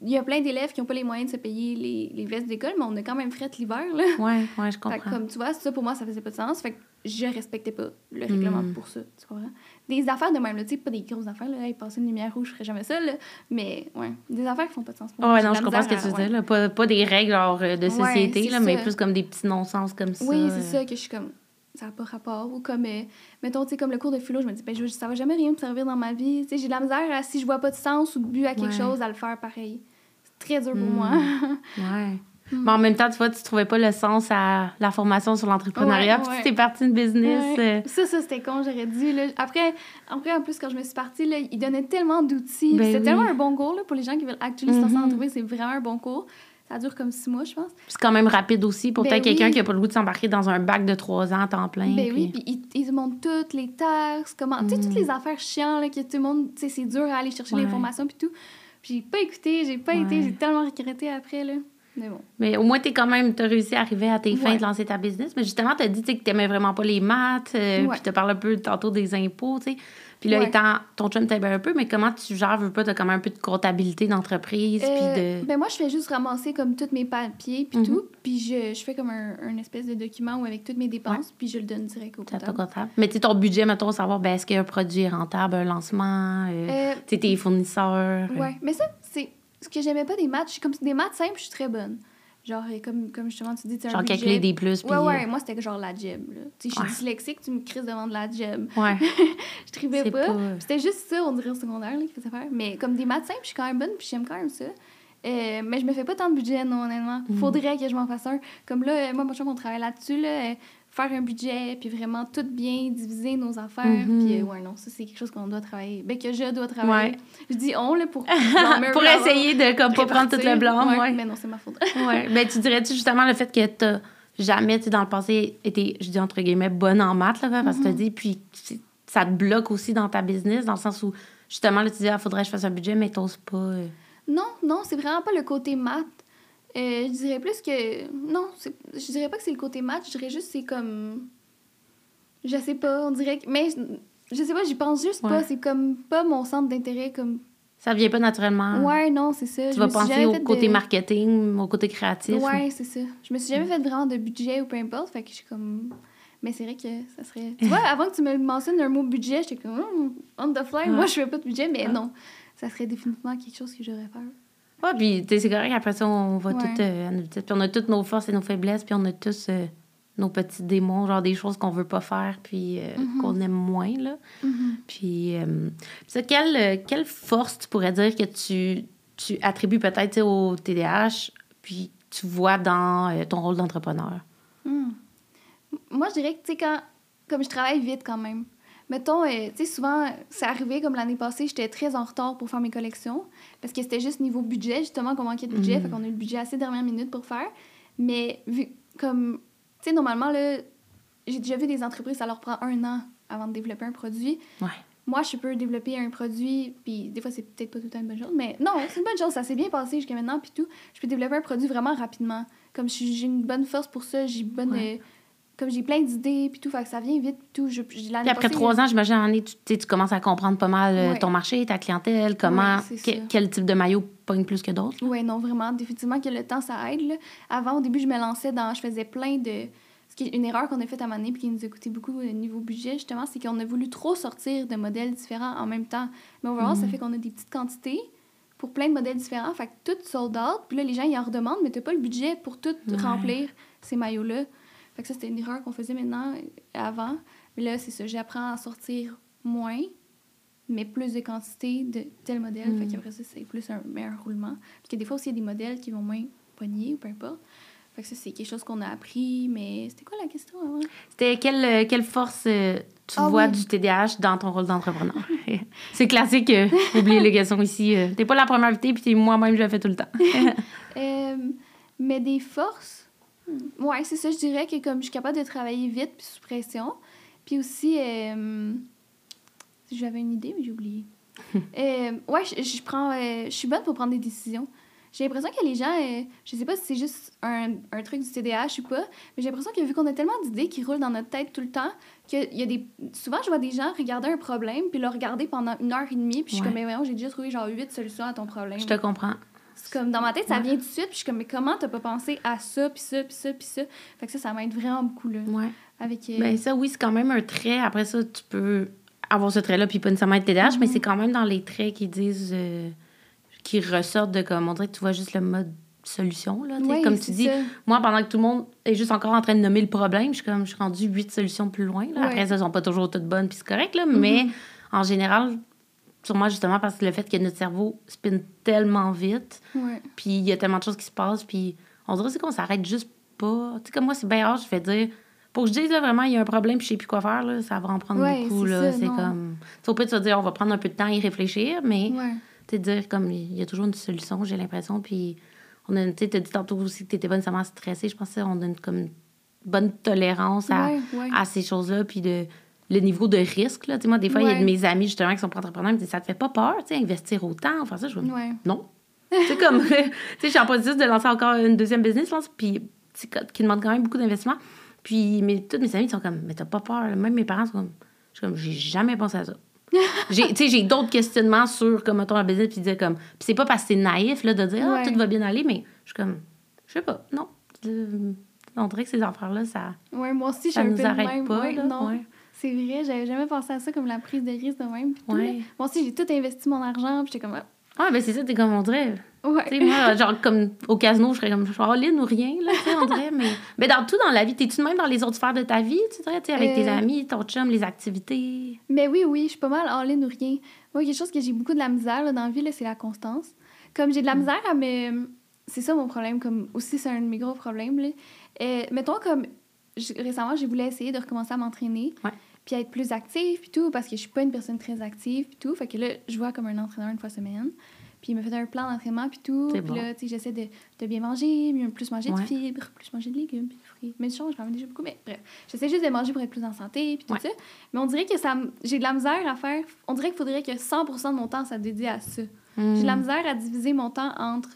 il y a plein d'élèves qui n'ont pas les moyens de se payer les, les vestes d'école, mais on a quand même fret l'hiver, là. Ouais, ouais, je Fait comprends. que, comme tu vois, ça pour moi, ça faisait pas de sens. Fait que je respectais pas le règlement Mm. pour ça. Tu comprends? Des affaires de même, là, tu sais, pas des grosses affaires, là. Hey, passer une lumière rouge, je ferais jamais ça, là. Mais, ouais, des affaires qui font pas de sens. pour moi. ouais, non, je comprends ce que tu à- dis, là. Pas, pas des règles genre, euh, de société, là, mais plus comme des petits non-sens comme ça. Oui, c'est euh. ça que je suis comme. Ça n'a pas rapport. Ou comme, euh, mettons, tu sais, comme le cours de philo, je me dis, ben, je, ça va jamais rien me servir dans ma vie. Tu sais, j'ai de la misère à, si je vois pas de sens ou de but à quelque Ouais. chose, à le faire pareil. C'est très dur pour Mm. moi. Ouais. Mm. Mais en même temps, tu vois, tu trouvais pas le sens à la formation sur l'entrepreneuriat, puis tu t'es parti de business. Ouais. euh, Ça, ça, c'était con, j'aurais dû. Là. Après, après, en plus, quand je me suis partie, là, ils donnaient tellement d'outils. Ben C'était oui. tellement un bon cours là, pour les gens qui veulent actually se lancer en entreprise. C'est vraiment un bon cours. Ça dure comme six mois, je pense. C'est quand même rapide aussi pour Ben peut-être quelqu'un oui. qui a pas le goût de s'embarquer dans un bac de trois ans à temps plein. Ben oui, puis- ils, ils te montrent toutes les taxes, comment. Tu sais, toutes Mhm. les affaires chiantes, là, que tout le monde. Tu sais, c'est dur à aller chercher Ouais. l'information, puis tout. Puis j'ai pas écouté, j'ai pas été, j'ai tellement regretté après, là. Mais bon. Mais au moins, t'es quand même, t'as réussi à arriver à tes fins Ouais. de lancer ta business. Mais justement, t'as dit tu sais, que t'aimais vraiment pas les maths, euh, puis t'as parlé un peu tantôt des impôts, tu sais. Puis là, Ouais. étant, ton chum t'aimait un peu, mais comment tu gères, veux pas, t'as quand même un peu de comptabilité d'entreprise, Euh, puis de... Ben moi, je fais juste ramasser comme tous mes papiers, puis Mhm. tout. Puis je, je fais comme un, un espèce de document où avec toutes mes dépenses, puis je le donne direct au T'as pas comptable. comptable. Mais tu sais, ton budget, mettons, savoir, ben, est-ce qu'un produit est rentable, un lancement, euh, Euh, tu sais, tes fournisseurs. euh, Ouais, mais ça, c'est ce que j'aimais pas des maths. Je suis comme des maths simples, je suis très bonne. Genre, euh, comme, comme justement, tu dis, tu Genre calculer des plus. Ouais, ouais, moi, c'était genre la là. Tu sais, je suis Ouais. dyslexique, tu me crises devant de la euh, ouais. Je trivais pas. pas- C'était juste ça, on dirait, au secondaire, là, qui faisait faire. Mais comme des maths je suis quand même bonne, puis j'aime quand même ça. Euh, mais je me fais pas tant de budget, non, honnêtement. Mhm. Faudrait que je m'en fasse un. Comme là, euh, moi, mon chum, on travaille là-dessus, là. Faire un budget, puis vraiment tout bien diviser nos affaires. Mhm. Puis, euh, ouais, non, ça, c'est quelque chose qu'on doit travailler. Ben, que je dois travailler. Ouais. Je dis on, là, pour. Pour essayer de comme pas prendre tout le blanc, Ouais, ouais. Mais non, c'est ma faute. Ouais. Ben, tu dirais-tu justement le fait que t'as jamais, tu dans le passé, été, je dis entre guillemets, bonne en maths, là, parce que t'as Mhm. dit, puis ça te bloque aussi dans ta business, dans le sens où, justement, là, tu dis, ah, faudrait que je fasse un budget, mais t'oses pas. euh. Non, non, c'est vraiment pas le côté maths. Euh, je dirais plus que. Non, je dirais pas que c'est le côté maths, je dirais juste c'est comme. Je sais pas, on dirait que. Mais je, je sais pas, j'y pense juste pas. C'est comme pas mon centre d'intérêt. comme... Ça vient pas naturellement. Ouais, non, c'est ça. Tu Je vas penser au côté de- marketing, au côté créatif. Ouais, c'est ça. Je me suis jamais fait vraiment de budget ou peu importe. Fait que je suis comme. Mais c'est vrai que ça serait. Tu vois, avant que tu me mentionnes un mot budget, j'étais comme. Hmm, on the fly, Ouais. moi je fais pas de budget, mais Ouais. non. Ça serait définitivement quelque chose que j'aurais faire. Ouais, puis c'est correct, après ça, on va Ouais. tout euh. Puis on a toutes nos forces et nos faiblesses, puis on a tous euh, nos petits démons, genre des choses qu'on veut pas faire, puis euh, Mhm. qu'on aime moins, là. Mhm. Puis, euh, puis ça, quelle, quelle force tu pourrais dire que tu, tu attribues peut-être au TDAH, puis tu vois dans ton rôle d'entrepreneur? Hmm. Moi, je dirais que, tu sais, quand. Comme je travaille vite quand même. Mettons, euh, tu sais, souvent, c'est arrivé comme l'année passée, j'étais très en retard pour faire mes collections. Parce que c'était juste niveau budget, justement, qu'on manquait de budget. Mhm. Fait qu'on a eu le budget assez dernière minute pour faire. Mais, vu. Comme. Tu sais, normalement, là, j'ai déjà vu des entreprises, ça leur prend un an avant de développer un produit. Ouais. Moi, je peux développer un produit, puis des fois, c'est peut-être pas tout le temps une bonne chose, mais non, c'est une bonne chose, ça s'est bien passé jusqu'à maintenant, puis tout. Je peux développer un produit vraiment rapidement. Comme j'ai une bonne force pour ça, j'ai une bonne. Ouais. euh, comme j'ai plein d'idées, puis tout, fait que ça vient vite, puis tout. Je, puis après trois ans, j'imagine, tu, tu commences à comprendre pas mal euh, ton marché, ta clientèle, comment, quel type de maillot pogne plus que d'autres? Oui, non, vraiment. Définitivement que le temps, ça aide. Là. Avant, au début, je me lançais dans. Je faisais plein de. Ce qui est une erreur qu'on a faite à Mané puis qui nous a coûté beaucoup au niveau budget, justement, c'est qu'on a voulu trop sortir de modèles différents en même temps. Mais overall, ça mhm. fait qu'on a des petites quantités pour plein de modèles différents. Fait que tout sold out. Puis là, les gens, ils en redemandent, mais t'as pas le budget pour tout remplir ces maillots-là. Fait que ça, c'était une erreur qu'on faisait maintenant, avant. Mais là, c'est ça. J'apprends à sortir moins, mais plus de quantité de tel modèle. Fait mm. qu'après ça, c'est plus un meilleur roulement. Parce que des fois aussi, il y a des modèles qui vont moins pogner ou peu importe. Fait que ça, c'est quelque chose qu'on a appris. Mais c'était quoi la question avant? C'était quelle, euh, quelle force euh, tu ah vois du TDAH dans ton rôle d'entrepreneur? c'est classique, euh, oubliez les questions ici. T'es pas la première invitée, puis moi-même, je le fais tout le temps. mais des forces. Ouais, c'est ça, je dirais que comme je suis capable de travailler vite puis sous pression. Puis aussi, euh, j'avais une idée, mais j'ai oublié. euh, ouais, je, je prends, euh, je suis bonne pour prendre des décisions. J'ai l'impression que les gens, euh, je sais pas si c'est juste un, un, truc du TDAH ou pas, mais j'ai l'impression que vu qu'on a tellement d'idées qui roulent dans notre tête tout le temps, qu'il y a des. Souvent, je vois des gens regarder un problème, puis le regarder pendant une heure et demie, puis je suis comme, mais voyons, j'ai déjà trouvé genre huit solutions à ton problème. Je te comprends comme dans ma tête, ça vient tout de suite. Puis je suis comme, mais comment t'as pas pensé à ça, puis ça, puis ça, puis ça? Fait que ça, ça m'aide vraiment beaucoup, là. Ouais. Avec, euh, Ben, ça, oui, c'est quand même un trait. Après ça, tu peux avoir ce trait-là, puis pas nécessairement être TDAH, mais mhm. c'est quand même dans les traits qui disent. Euh, qui ressortent de comme. On dirait que tu vois juste le mode solution, là. comme tu dis, moi, pendant que tout le monde est juste encore en train de nommer le problème, je suis comme, je suis rendue huit solutions plus loin, là. Après, elles sont pas toujours toutes bonnes, puis c'est correct, là, mais mhm. en général, Sûrement justement parce que le fait que notre cerveau spinne tellement vite. Puis il y a tellement de choses qui se passent. Puis on dirait qu'on s'arrête juste pas. Tu sais, comme moi, c'est bien rare, je vais dire. Pour que je dise là, vraiment, il y a un problème, puis je sais plus quoi faire, là, ça va en prendre beaucoup. C'est comme. Tu peut te dire, on va prendre un peu de temps à y réfléchir, mais. Tu dire, comme, il y a toujours une solution, j'ai l'impression. Puis on a, tu as dit tantôt aussi que tu étais pas nécessairement stressée. Je pense qu'on a une comme, bonne tolérance à, à ces choses-là. Puis de le niveau de risque. Là. Moi, des fois, il y a de mes amis justement qui sont entrepreneurs qui me disent Ça te fait pas peur, investir autant, faire ça? Je dis Non. c'est comme, tu sais, je suis en processus de lancer encore une deuxième business, là, puis qui demande quand même beaucoup d'investissement. Puis mais, tous mes amis sont comme Mais t'as pas peur. Même mes parents sont comme Je suis comme J'ai jamais pensé à ça. j'ai, j'ai d'autres questionnements sur comment ton business, puis dire comme. Puis c'est pas parce que c'est naïf là, de dire Ah, tout va bien aller, mais je suis comme Je sais pas, non. On dirait que ces affaires-là, ça. Ouais, moi aussi, je suis un peu même. Pas, là, non. C'est vrai, j'avais jamais pensé à ça comme la prise de risque de même. Ouais. Moi aussi, j'ai tout investi mon argent, puis j'étais comme. Ah, ben c'est ça, t'es comme on dirait. Ouais. Tu sais, moi, genre, comme au casino, je serais comme, je suis all-in ou rien, là, tu sais, on dirait. Mais, mais dans tout dans la vie, t'es-tu même dans les autres sphères de ta vie, tu dirais, tu sais, avec tes euh. amis, ton chum, les activités? Mais oui, oui, je suis pas mal all-in ou rien. Moi, quelque chose que j'ai beaucoup de la misère là, dans la vie, c'est la constance. Comme j'ai de la mm. misère à me. C'est ça mon problème, comme aussi, c'est un de mes gros problèmes, là. Euh, mettons, comme récemment, j'ai voulu essayer de recommencer à m'entraîner. Ouais puis être plus active, puis tout, parce que je suis pas une personne très active, puis tout. Fait que là, je vois comme un entraîneur une fois semaine. Puis il me fait un plan d'entraînement, puis tout. Puis là, tu sais, j'essaie de, de, bien manger, mieux, plus manger de fibres, plus manger de légumes, puis de fruits. Mais je change quand même déjà beaucoup, mais bref. J'essaie juste de manger pour être plus en santé, puis tout ça. Mais on dirait que ça j'ai de la misère à faire. On dirait qu'il faudrait que 100% de mon temps soit dédié à ça. J'ai de la hmm. misère à diviser mon temps entre.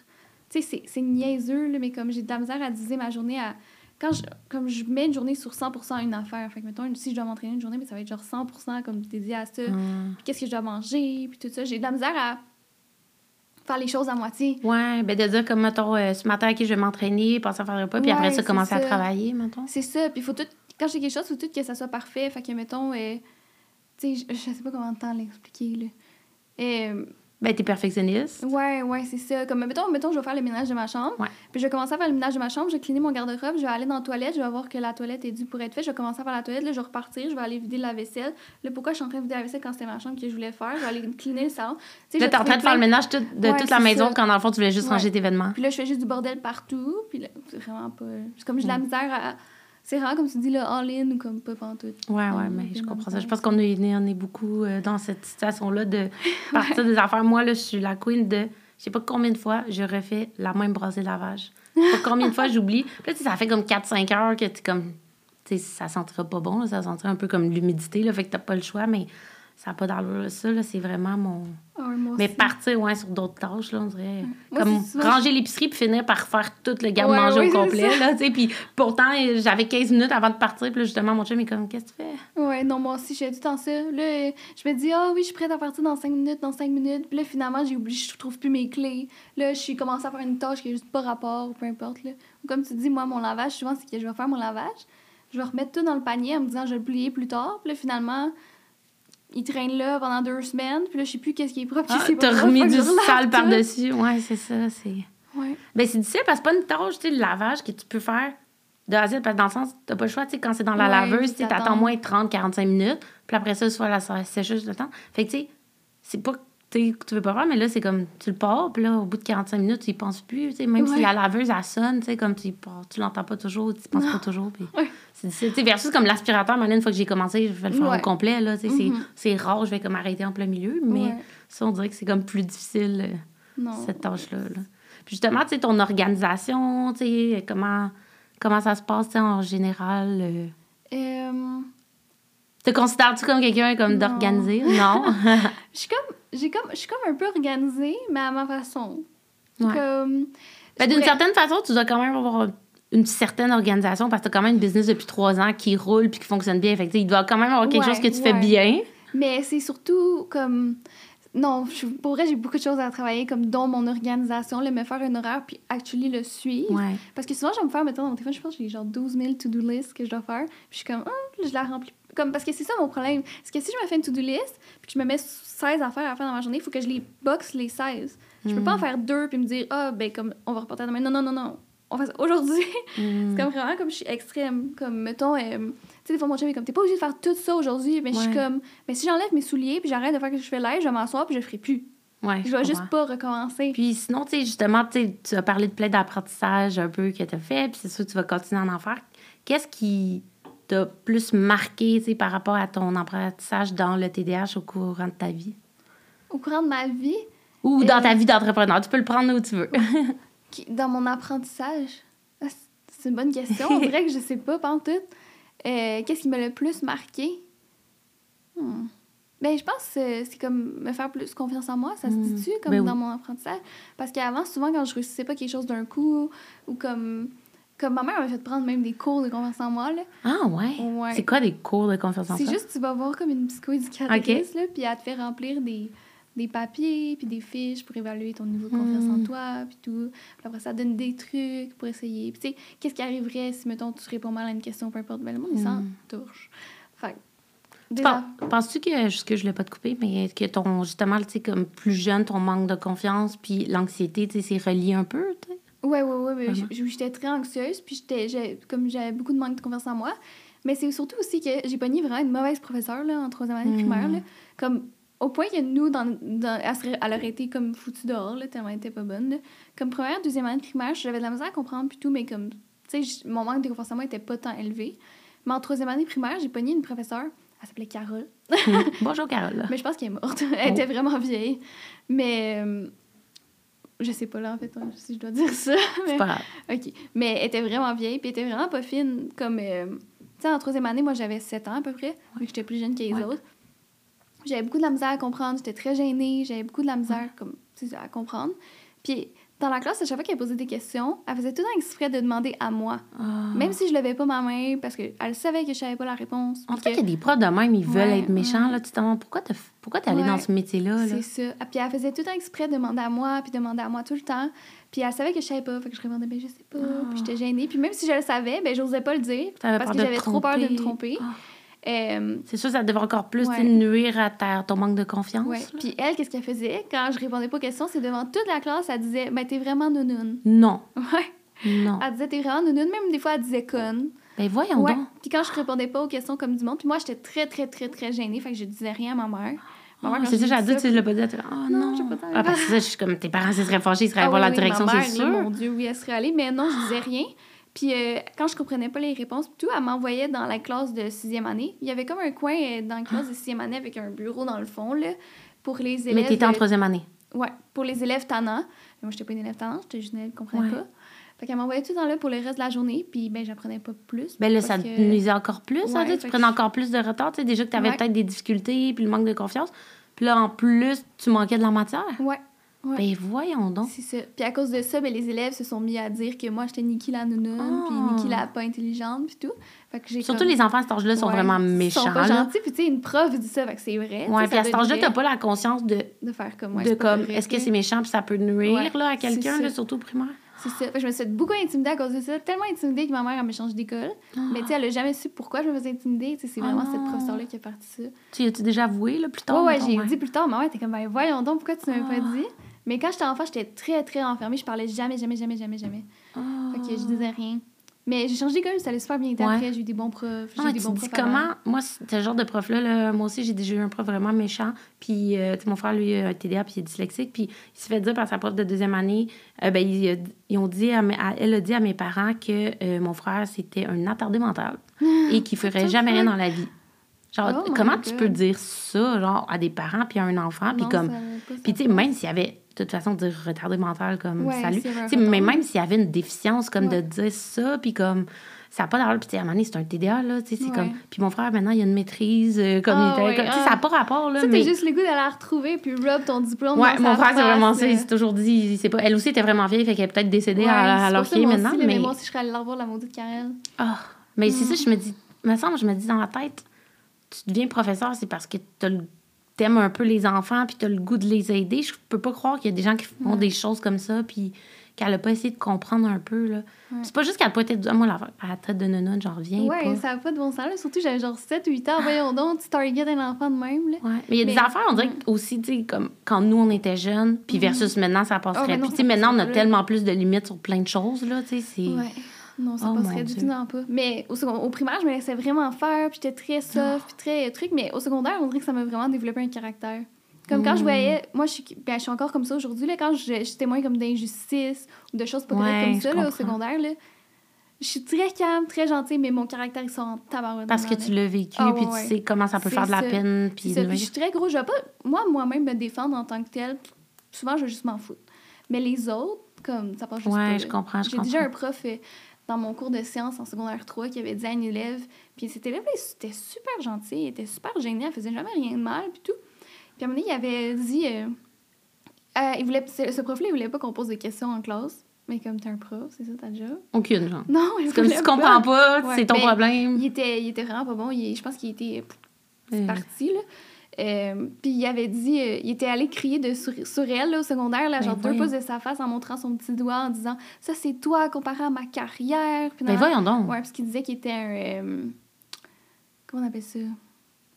Tu sais, c'est niaiseux, là, mais comme j'ai de la misère à diviser ma journée à quand je, comme je mets une journée sur 100% à une affaire, fait que mettons, si je dois m'entraîner une journée, mais ça va être genre 100% comme dédié à ça. Mm. Puis qu'est-ce que je dois manger, puis tout ça. J'ai de la misère à faire les choses à moitié. Ouais, ben de dire comme, mettons, euh, ce matin, qui je vais m'entraîner, passer à faire le repas, puis après ça, commencer à travailler, mettons. C'est ça. Puis faut tout, quand j'ai quelque chose, il faut tout que ça soit parfait. Fait que, mettons, euh, tu sais, je, je, sais pas comment temps l'expliquer, là. Euh, ben, t'es perfectionniste. Ouais, ouais, c'est ça. Comme, mettons, mettons, je vais faire le ménage de ma chambre. Puis je vais commencer à faire le ménage de ma chambre, je vais cleaner mon garde-robe, je vais aller dans la toilette, je vais voir que la toilette est due pour être faite. Je vais commencer à faire la toilette, là, je vais repartir, je vais aller vider la vaisselle. Là, pourquoi je suis en train de vider la vaisselle quand c'était ma chambre que je voulais faire? Je vais aller cleaner le salon. Tu là, t'es en train de faire le ménage de toute la maison quand dans le fond, tu voulais juste ranger tes vêtements. Puis là, je fais juste du bordel partout. Puis là, c'est vraiment pas. C'est comme j'ai de la misère à c'est rare, comme tu dis, le all-in ou comme pas pantoute. Ouais, ouais, mais je comprends ça. Je pense qu'on est, on est beaucoup euh, dans cette situation-là de partir des affaires. Moi, là, je suis la queen de. Je sais pas combien de fois je refais la même brassée de lavage. Je sais pas combien de fois j'oublie. Puis là, ça fait comme 4-5 heures que tu comme. Tu sais, ça sentira pas bon, ça sentira un peu comme l'humidité, là, fait que t'as pas le choix, mais Ça n'a pas d'allure. Ça, là, c'est vraiment mon. Ah moi Mais aussi. partir, ouais, sur d'autres tâches, là, on dirait. Moi, Comme ranger l'épicerie puis finir par faire tout le garde Ouais, manger oui, au complet, là. Puis pourtant, j'avais 15 minutes avant de partir. Puis là, justement, mon chum est comme, qu'est-ce que tu fais? Ouais, non, moi aussi, tout le temps ça. Là, je me dis, ah oui, je suis prête à partir dans 5 minutes, dans 5 minutes. Puis là, finalement, j'ai oublié, je trouve plus mes clés. Là, je suis commencé à faire une tâche qui est juste pas rapport, ou peu importe. Là. Comme tu dis, moi, mon lavage, souvent, c'est que je vais faire mon lavage. Je vais remettre tout dans le panier en me disant, je vais le plier plus tard. Puis là, finalement, il traîne là pendant deux semaines. Puis là, je sais plus qu'est-ce qui est propre, Ah, t'as remis du sale par-dessus. Ouais, c'est ça. C'est. Ouais. Ben, c'est difficile parce que c'est pas une tâche, tu sais, le lavage que tu peux faire de A à Z. Parce que dans le sens, t'as pas le choix, tu sais, quand c'est dans la Ouais, laveuse, tu t'attends moins 30, 45 minutes. Puis après ça, soit la sécheuse le temps. Fait que, tu sais, c'est pas que tu veux pas faire, mais là, c'est comme, tu le pars, puis là, au bout de 45 minutes, tu y penses plus, tu sais, même si Ouais. la laveuse, elle sonne, tu sais, comme tu tu l'entends pas toujours, tu penses pas toujours, puis Ouais. c'est difficile. Versus comme l'aspirateur, maintenant, une fois que j'ai commencé, je vais le faire Ouais. au complet, là, tu sais, c'est- c'est rare, je vais comme arrêter en plein milieu, mais ça, on dirait que c'est comme plus difficile. euh, cette tâche-là. là. Puis justement, tu sais, ton organisation, tu sais, comment, comment ça se passe, tu sais, en général? euh, Euh, te considères-tu comme quelqu'un comme Non. d'organisé? Non. je suis comme, j'ai comme, je suis comme un peu organisée, mais à ma façon. Ouais. Comme, Ben, D'une pourrais- certaine façon, tu dois quand même avoir une certaine organisation parce que tu as quand même une business depuis trois ans qui roule puis qui fonctionne bien. Fait que, il doit quand même avoir quelque Ouais, chose que tu fais bien. Mais c'est surtout comme. Non, je- pour vrai, j'ai beaucoup de choses à travailler, comme dont mon organisation, le me faire un horaire, puis actually le suivre. Ouais. Parce que souvent, je vais me faire, mettons, dans mon téléphone, je pense que j'ai genre 12 000 to-do lists que je dois faire. Puis je suis comme, Hum, je la remplis. Comme, parce que c'est ça mon problème. C'est que si je me fais une to-do list, puis que je me mets 16 affaires à faire dans ma journée, il faut que je les boxe les 16. Je peux pas en faire deux, puis me dire, ah, ben, comme, on va reporter demain. Non, non, non, non. On fait ça aujourd'hui. Mm. C'est comme vraiment comme je suis extrême. Comme, mettons, euh, tu sais, des fois, mon chum est comme, t'es pas obligé de faire tout ça aujourd'hui. Mais je suis comme, mais si j'enlève mes souliers, puis j'arrête de faire que je fais là, je vais m'asseoir, puis je ferai plus. Ouais, Je vais juste pas recommencer. Puis sinon, tu sais, justement, tu as parlé de plein d'apprentissage un peu que tu as fait, puis c'est sûr que tu vas continuer à en faire. Qu'est-ce qui t'a plus marqué, par rapport à ton apprentissage dans le TDAH au courant de ta vie? Au courant de ma vie, Ou dans Euh, ta vie d'entrepreneur? Tu peux le prendre où tu veux. dans mon apprentissage, ah, c'est une bonne question. On dirait que je sais pas, pas en tout. Euh, Qu'est-ce qui m'a le plus marqué? Hmm. Ben, je pense que c'est- comme me faire plus confiance en moi, ça se Hmm. dit-tu, comme Ben oui. dans mon apprentissage? Parce qu'avant, souvent, quand je réussissais pas quelque chose d'un coup, ou comme... Comme ma mère m'a fait prendre même des cours de confiance en moi, là. Ah ouais? Ouais. C'est quoi des cours de confiance en C'est soi? juste, tu vas voir comme une psychoéducatrice, là, puis elle te fait remplir des, des papiers, puis des fiches pour évaluer ton niveau de confiance en Mm. toi, puis tout. Puis après, ça donne des trucs pour essayer. Puis tu sais, qu'est-ce qui arriverait si, mettons, tu réponds mal à une question, peu importe? Ben, le monde, il s'en Mm. touche. Fait déjà- Penses-tu que, juste que je voulais pas te couper, mais que ton, justement, tu sais, comme plus jeune, ton manque de confiance, puis l'anxiété, tu sais, c'est relié un peu, tu sais? Ouais, ouais, ouais. mais j- J'étais très anxieuse, puis j'étais, comme j'avais beaucoup de manque de confiance en moi. Mais c'est surtout aussi que j'ai pogné vraiment une mauvaise professeure là, en troisième année primaire. Là, comme, au point que nous, dans, dans, elle, serait- elle aurait été comme foutue dehors, là, tellement elle était pas bonne. là. Comme première, deuxième année primaire, j'avais de la misère à comprendre, puis tout, mais comme, tu sais, mon manque de confiance en moi était pas tant élevé. Mais en troisième année primaire, j'ai pogné une professeure, elle s'appelait Carole. Bonjour, Carole. Mais je pense qu'elle est morte. Elle Oh. était vraiment vieille. Mais. euh, je sais pas là, en fait, hein, si je dois dire ça. mais- C'est pas grave. OK. Mais elle était vraiment vieille, puis elle était vraiment pas fine. Comme. euh, tu sais, en troisième année, moi, j'avais 7 ans à peu près, que j'étais plus jeune que les Ouais. autres. J'avais beaucoup de la misère à comprendre. J'étais très gênée. J'avais beaucoup de la misère comme, à comprendre. Puis dans la classe, à chaque fois qu'elle posait des questions, elle faisait tout le temps exprès de demander à moi. Ah. Même si je levais pas ma main, parce qu'elle savait que je savais pas la réponse. En puis tout cas, que- il y a des profs de même, ils veulent Ouais, être méchants, ouais. là. Tu te demandes pourquoi t'as pourquoi t'es allé Ouais. dans ce métier-là, là? C'est ça. Ah, Puis elle faisait tout le temps exprès de demander à moi, puis demander à moi tout le temps. Puis elle savait que je savais pas, fait que je répondais, ben je sais pas. Ah. Puis j'étais gênée. Puis même si je le savais, ben j'osais pas le dire. Parce que j'avais trop peur de me tromper. tromper. Euh, C'est sûr, ça devait encore plus Ouais. nuire à ta- ton manque de confiance. ouais. Puis elle, qu'est-ce qu'elle faisait? Quand je répondais pas aux questions, c'est devant toute la classe, elle disait, ben t'es vraiment nounoun. Non, Ouais. non. Elle disait, t'es vraiment nounoun. Même des fois, elle disait conne. Ben voyons Ouais. donc. Puis quand je répondais pas aux questions comme du monde, puis moi, j'étais très, très, très, très gênée. Fait que je disais rien à ma mère. Quand c'est ça, j'ai dit, tu l'as pas dit. là, Ah Non, non. j'ai pas dit. Ah, parce que ça, je suis comme, tes parents, s'ils seraient fâchés, ils seraient Ah voir oui, la oui, direction, c'est sûr. Mon Dieu, oui, elle serait allée. Mais non, je disais rien. Puis euh, quand je comprenais pas les réponses, tout, elle m'envoyait dans la classe de sixième année. Il y avait comme un coin euh, dans la classe de sixième année avec un bureau dans le fond, là, pour les élèves. Mais t'étais en euh, troisième année. Ouais, pour les élèves tannants. Moi, j'étais pas une élève tannante, j'étais juste une élève qui comprenait Ouais. pas. Fait qu'elle m'envoyait tout le temps là pour le reste de la journée, puis ben, j'apprenais pas plus. Ben là, ça te que- nuisait encore plus, Ouais, tu prenais encore plus de retard. Tu sais, déjà que tu avais Ouais. peut-être des difficultés, puis le manque de confiance. Puis là, en plus, tu manquais de la matière. Ouais. Ouais. Ben voyons donc. C'est ça. Puis à cause de ça, ben, les élèves se sont mis à dire que moi, j'étais Nikki la nounoune, Ah. puis Nikki la pas intelligente, puis tout. Fait que j'ai Surtout comme- les enfants à cet âge-là sont Ouais, vraiment Ils méchants. sont pas là. gentils, puis tu sais, une prof dit ça, fait que c'est vrai. Ouais, puis à cet âge-là, t'as pas la conscience de, De faire comme moi. de comme, est-ce que c'est méchant puis ça peut nuire Ouais, là, à quelqu'un, surtout au primaire? C'est ça. Fait que je me suis beaucoup intimider à cause de ça. Tellement intimidée que ma mère, elle me change d'école. Mais tu sais, elle a jamais su pourquoi je me faisais intimider. C'est Ah vraiment cette professeure-là qui a parti ça. Tu as-tu déjà avoué là, plus tard? Ouais, ouais, mettons, j'ai dit plus tard, ma mère était comme, ben voyons donc, pourquoi tu ne m'as pas Ah. dit? Mais quand j'étais enfant, j'étais très, très renfermée. Je parlais jamais, jamais, jamais, jamais, jamais. Ah. Fait que je disais rien. Mais j'ai changé d'école, ça allait super bien été Ouais. après. J'ai eu des bons profs. J'ai Ah, eu des bons profs. comment? Moi, ce genre de prof-là, là, moi aussi, j'ai déjà eu un prof vraiment méchant. Puis, euh, tu sais, mon frère, lui, a un TDA, puis il est dyslexique. Puis, il se fait dire par sa prof de deuxième année, euh, ben, il a- ils ont dit à elle a dit à mes parents que euh, mon frère, c'était un attardé mental et qu'il ferait jamais rien dans la vie. Genre, Oh comment tu God. peux dire ça, genre, à des parents puis à un enfant? Puis, comme, puis, tu sais, sa même s'il y avait, de toute façon, dire retardé mental, comme, Ouais, salut. Tu mais même s'il y avait une déficience, comme de dire ça, puis comme, ça n'a pas d'allure. Puis, tu à un moment donné, c'est un TDA, là, tu sais, c'est Ouais. comme. Puis, mon frère, maintenant, il a une maîtrise, euh, comme Ah il était. comme- tu ah. ça n'a pas rapport, là. Mais... t'as juste le goût d'aller la retrouver puis rub ton diplôme. Ouais, dans mon frère, c'est vraiment ça. euh. Il s'est toujours dit, sait pas. Elle aussi était vraiment vieille, fait qu'elle est peut-être décédée à, c'est moi maintenant. aussi, mais mais moi aussi, je serais allée la revoir, la maudite Karen. Ah, mais c'est Mm. ça, je me dis, me semble, je me dis dans la tête, tu deviens professeur, c'est parce que t'as le- t'aimes un peu les enfants, puis t'as le goût de les aider. Je peux pas croire qu'il y a des gens qui font Ouais. des choses comme ça, puis qu'elle a pas essayé de comprendre un peu, là. Ouais. C'est pas juste qu'elle a pas été... ah, Moi, la, à la tête de nonne, j'en reviens Ouais, pas. ça n'a pas de bon sens. Là. Surtout, j'avais genre 7 ou 8 ans. Voyons donc, tu target un enfant de même. Là. Ouais. Mais il y a des affaires, on dirait que aussi, tu sais, comme quand nous, on était jeunes, puis versus maintenant, ça passerait. Ah, maintenant, puis, tu sais, ça maintenant, on a tellement plus de limites sur plein de choses, là, tu sais, c'est... Ouais. Non, ça Oh, passerait du tout dans pas. Mais au, second- au primaire, je me laissais vraiment faire, puis j'étais très soft, puis très truc. Mais au secondaire, on dirait que ça m'a vraiment développé un caractère. Comme quand je Mm. voyais, moi, je suis, ben, je suis encore comme ça aujourd'hui, là, quand je, je témoigne comme d'injustice ou de choses pas correctes Ouais, comme ça, là, au secondaire, là, je suis très calme, très gentille, mais mon caractère, il sort en tabarouette. Parce que tu l'as vécu, Ah, puis ouais, tu sais comment ça peut faire de la ça. peine, puis ça. Je suis très gros. Je vais pas, moi, moi-même, me défendre en tant que telle. Souvent, je vais juste m'en foutre. Mais les autres, comme, ça passe juste Ouais, pas. je comprends, je J'ai déjà un prof euh, dans mon cours de sciences en secondaire 3 qui avait dit à une élève, puis cet élève-là, il était super gentil, il était super gêné, elle faisait jamais rien de mal, puis tout. Puis à un moment donné, il avait dit... euh, euh, il voulait, ce prof-là, il voulait pas qu'on pose des questions en classe. Mais comme t'es un prof, c'est ça ta job? Aucune, genre. Non, il C'est comme si tu comprends pas. pas, Ouais, c'est ton mais problème. Il était, il était vraiment pas bon. Il- je pense qu'il était Euh, parti, là. Euh, puis il avait dit, euh, il était allé crier de sur, sur elle là, au secondaire, là, Ben genre deux pouces de sa face en montrant son petit doigt en disant Ça, c'est toi comparé à ma carrière. Puis Ben voyons donc. Ouais, parce qu'il disait qu'il était un. euh, comment on appelle ça?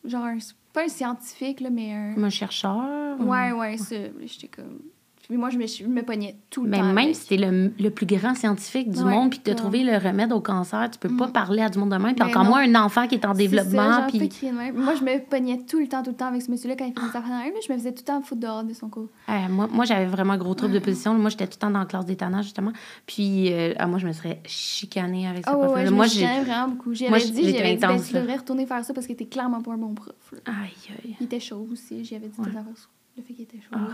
Genre, un- pas un scientifique, là, mais un. Comme un chercheur. Ouais, ouais, ça. J'étais comme. Puis moi, je me, je me pognais tout le Mais temps. même avec. si t'es le, le plus grand scientifique du Ouais, monde, puis que t'as comme- trouvé le remède au cancer, tu peux pas Mhm. parler à du monde de même. Puis Ben encore non. moins un enfant qui est en développement. ça, genre, puis. Moi, je me pognais tout le temps, tout le temps avec ce monsieur-là quand il faisait des affaires dans la rue, Je me faisais tout le temps foutre dehors de son cours. Euh, moi, moi j'avais vraiment un gros trouble de position. Moi, j'étais tout le temps dans la classe d'étonnage, justement. Puis, euh, ah, moi, je me serais chicanée avec ce ouais, prof-là. ouais, je moi, j'ai. vraiment beaucoup. J'y moi, avais dit, j'étais j'avais dit, ben, tu devrais retourner faire ça parce que t'es clairement pas un bon prof. Aïe, aïe. Il était chaud aussi, j'y avais dit des affaires le fait qu'il était chaud. Ah.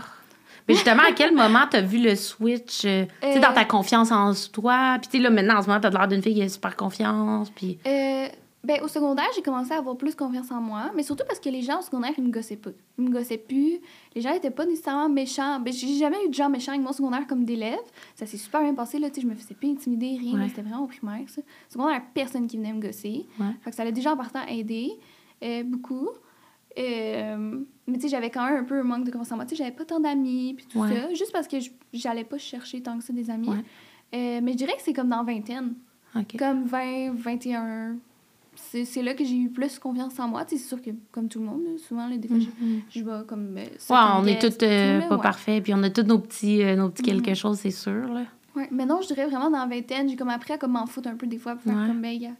Mais justement, à quel moment t'as vu le switch, euh, tu sais, Euh, dans ta confiance en toi? Puis, tu sais, là, maintenant, en ce moment, t'as l'air d'une fille qui a super confiance. Puis, Euh, ben, au secondaire, j'ai commencé à avoir plus confiance en moi, mais surtout parce que les gens au secondaire, ils me gossaient pas. Ils me gossaient plus. Les gens étaient pas nécessairement méchants. Ben, j'ai jamais eu de gens méchants avec mon secondaire comme d'élèves. Ça s'est super bien passé, là, tu sais, je me faisais plus intimider, rien. Ouais. C'était vraiment au primaire, ça. Au secondaire, personne qui venait me gosser. Ouais. Fait que ça l'a déjà en partant aidé, euh, beaucoup. Euh, mais tu sais, j'avais quand même un peu un manque de confiance en moi. Tu sais, j'avais pas tant d'amis, puis tout Ouais. ça, juste parce que je- j'allais pas chercher tant que ça des amis. Ouais. Euh, mais je dirais que c'est comme dans vingtaine. OK. Comme 20, 21. C'est là que j'ai eu plus confiance en moi. Tu sais, c'est sûr que, comme tout le monde, souvent, là, des fois, je- Mhm. je vais comme. euh, Ouais, on est euh, là, pas parfaits, puis on a tous nos petits, nos petits quelque Mhm. chose, c'est sûr, là. Ouais, mais non, je dirais vraiment dans vingtaine, j'ai comme appris à comme m'en foutre un peu des fois, puis faire comme, ben,